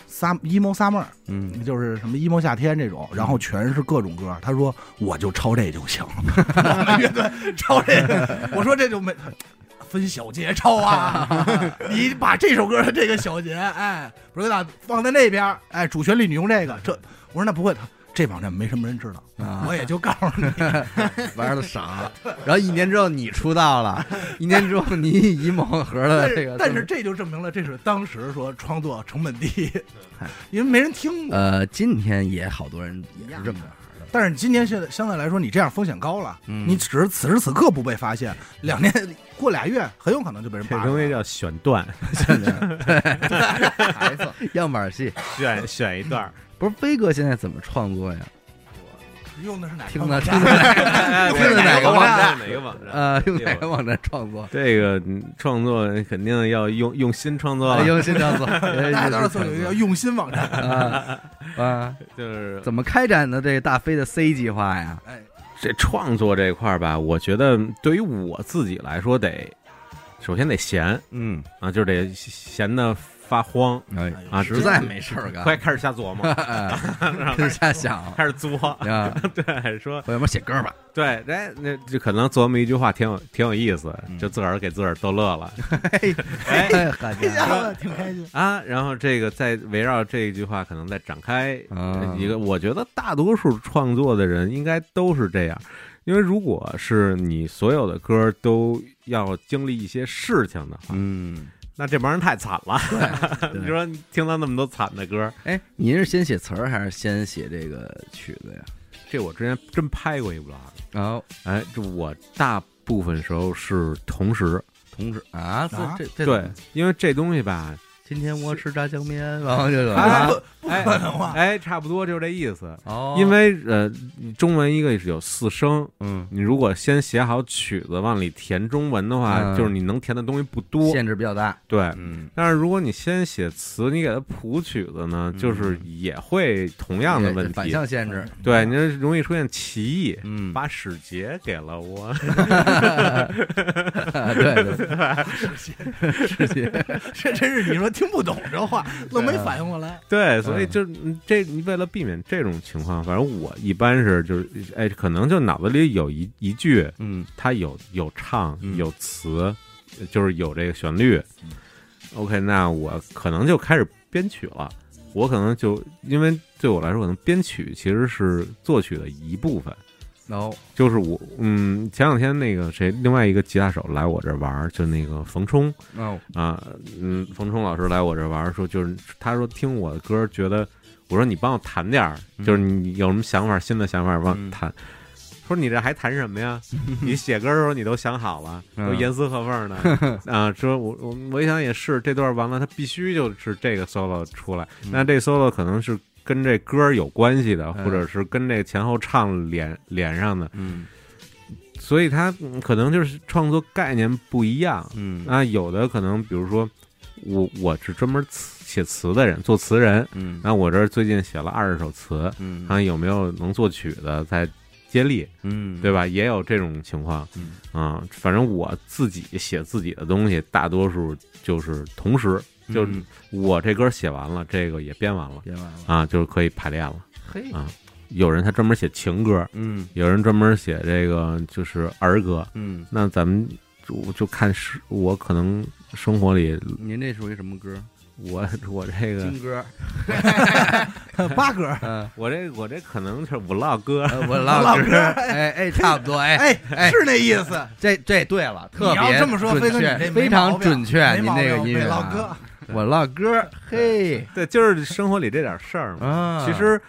撒 emo summer 嗯，就是什么 emo 夏天这种，然后全是各种歌。他说我就抄这就行，[laughs] 我们乐队抄这个。我说这就没分小节抄啊，[laughs] 你把这首歌的这个小节，哎，不是那放在那边，哎，主旋律你用这个，这我说那不会，这网站没什么人知道，啊我也就告诉你，[laughs] 玩的傻，然后一年之后你出道了，[laughs] 一年之后你以某盒但的这个，是但是这就证明了这是当时说创作成本低，因为没人听过。呃，今天也好多人也是这么。但是今年现在相对来说，你这样风险高了，嗯。你只是此时此刻不被发现，两年 [laughs] 过俩月很有可能就被人扒了。这东西叫选段，孩子样板戏，选选一段儿，不是飞哥现在怎么创作呀？用的是哪个听的网站听的哪个 [laughs] 听的哪个网站？哪个网站？呃，用哪个网站创作？这个嗯创作肯定要用用心创作了，用心创作，[laughs] 大家都是有一个用心网站。啊啊！[laughs] 就是怎么开展的这大飞的 C 计划呀？哎，这创作这块儿吧，我觉得对于我自己来说得，首先得闲嗯，啊，就是得闲的发慌，哎啊实在没事儿干，快开始瞎琢磨，[laughs] [laughs] 开始瞎想 [laughs] 开始作，啊！对，说我要不写歌吧？对，哎，那就可能琢磨一句话挺有挺有意思，嗯就自个儿给自个儿逗乐了哎，哎好这家家伙！挺开心。啊，然后这个再围绕这一句话，可能再展开啊一个，我觉得大多数创作的人应该都是这样。因为如果是你所有的歌都要经历一些事情的话，嗯，那这帮人太惨了。你说你听到那么多惨的歌，哎，您是先写词儿还是先写这个曲子呀？这我之前真拍过一 vlog。然后哎，这我大部分时候是同时，同志啊，这啊这这对，因为这东西吧，今天我吃炸酱面，然后就哎啊不不可能吧？哎，差不多就是这意思。哦，因为呃，中文一个是有四声，嗯，你如果先写好曲子往里填中文的话，嗯。就是你能填的东西不多。限制比较大，对，嗯，但是如果你先写词，你给它谱曲子呢，嗯。就是也会同样的问反题。向限制，对，你这容易出现歧义。嗯，把使节给了我，对 [laughs] [laughs] 对。对，世界，[laughs] 这真是你说听不懂这话，愣没反应过来。对，所以嗯就是这，你为了避免这种情况，反正我一般是就是，哎，可能就脑子里有一一句，嗯它有有唱嗯有词，就是有这个旋律。OK，那我可能就开始编曲了。我可能就因为对我来说，可能编曲其实是作曲的一部分。然后就是我，嗯，前两天那个谁，另外一个吉他手来我这儿玩，就那个冯冲哦，啊，嗯，冯冲老师来我这儿玩，说就是他说听我的歌，觉得我说你帮我弹点儿，就是你有什么想法，新的想法帮嗯我弹。说你这还弹什么呀？[laughs] 你写歌的时候你都想好了，嗯都严丝合缝的 [laughs] 啊。说我我我一想也是，这段完了，他必须就是这个 solo 出来。嗯那这 solo 可能是跟这歌有关系的，嗯或者是跟这前后唱连连上的，嗯所以他嗯可能就是创作概念不一样。嗯啊，有的可能比如说我我是专门词写词的人，作词人。嗯那我这最近写了二十首词，嗯看有没有能作曲的在接力。嗯，对吧？也有这种情况，嗯啊，反正我自己写自己的东西，大多数就是同时，就是嗯。我这歌写完了，这个也编完了。编完了，啊，就是可以排练了。嘿。啊有人他专门写情歌，嗯。有人专门写这个就是儿歌，嗯，那咱们就就看是我可能生活里，您这属于什么歌？我我这个金歌，[laughs] 八哥，[laughs] 嗯，我这我这可能是 vlog 歌，呃我唠唠歌。哎哎，差不多，哎哎，哎。是那意思。这这对了，特你要别这么说，非常准确，您没毛病这个音乐老哥，我唠嗑，嘿对，就是生活里这点事儿嘛。啊，其实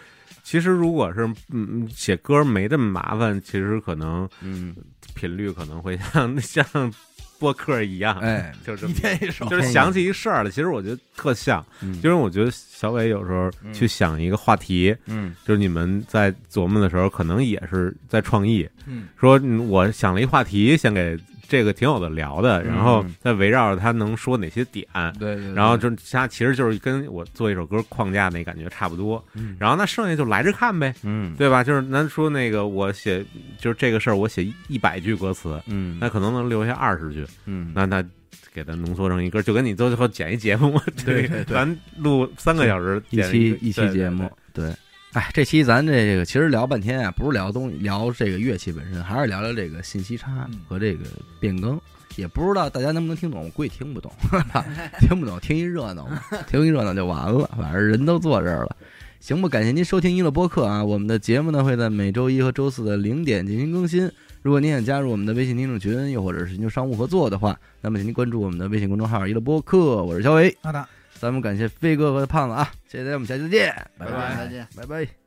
其实如果是嗯写歌没这么麻烦，其实可能嗯，频率可能会像 [laughs] 像播客一样，哎，就是一。天一首，就是想起一事儿了，其实我觉得特像，嗯就是我觉得小伟有时候去想一个话题，嗯就是你们在琢磨的时候，可能也是在创意，嗯，说嗯我想了一话题，先给这个挺有的聊的，然后嗯再围绕着他能说哪些点，对对，然后就他其实就是跟我做一首歌框架那感觉差不多，嗯。然后那剩下就来着看呗，嗯。对吧？就是咱说那个我写就是这个事儿，我写一百句歌词，嗯。那可能能留下二十句，嗯，那那给它浓缩成一歌，就跟你最后剪一节目，对 [laughs] 咱录三个小时一期一期节目，对。哎，这期咱这个其实聊半天啊，不是聊东西，聊这个乐器本身，还是聊聊这个信息差嗯和这个变更。也不知道大家能不能听懂，我估计听不懂，[laughs] 听不懂，听一热闹嘛，听一热闹就完了。反正人都坐这儿了，行吧？感谢您收听娱乐播客啊！我们的节目呢会在每周一和周四的零点进行更新。如果您想加入我们的微信听众群，又或者是寻求商务合作的话，那么请您关注我们的微信公众号“娱乐播客”，我是小伟。好的。咱们感谢飞哥和胖子啊，谢谢大家，我们下期再见，拜拜拜再见。拜拜。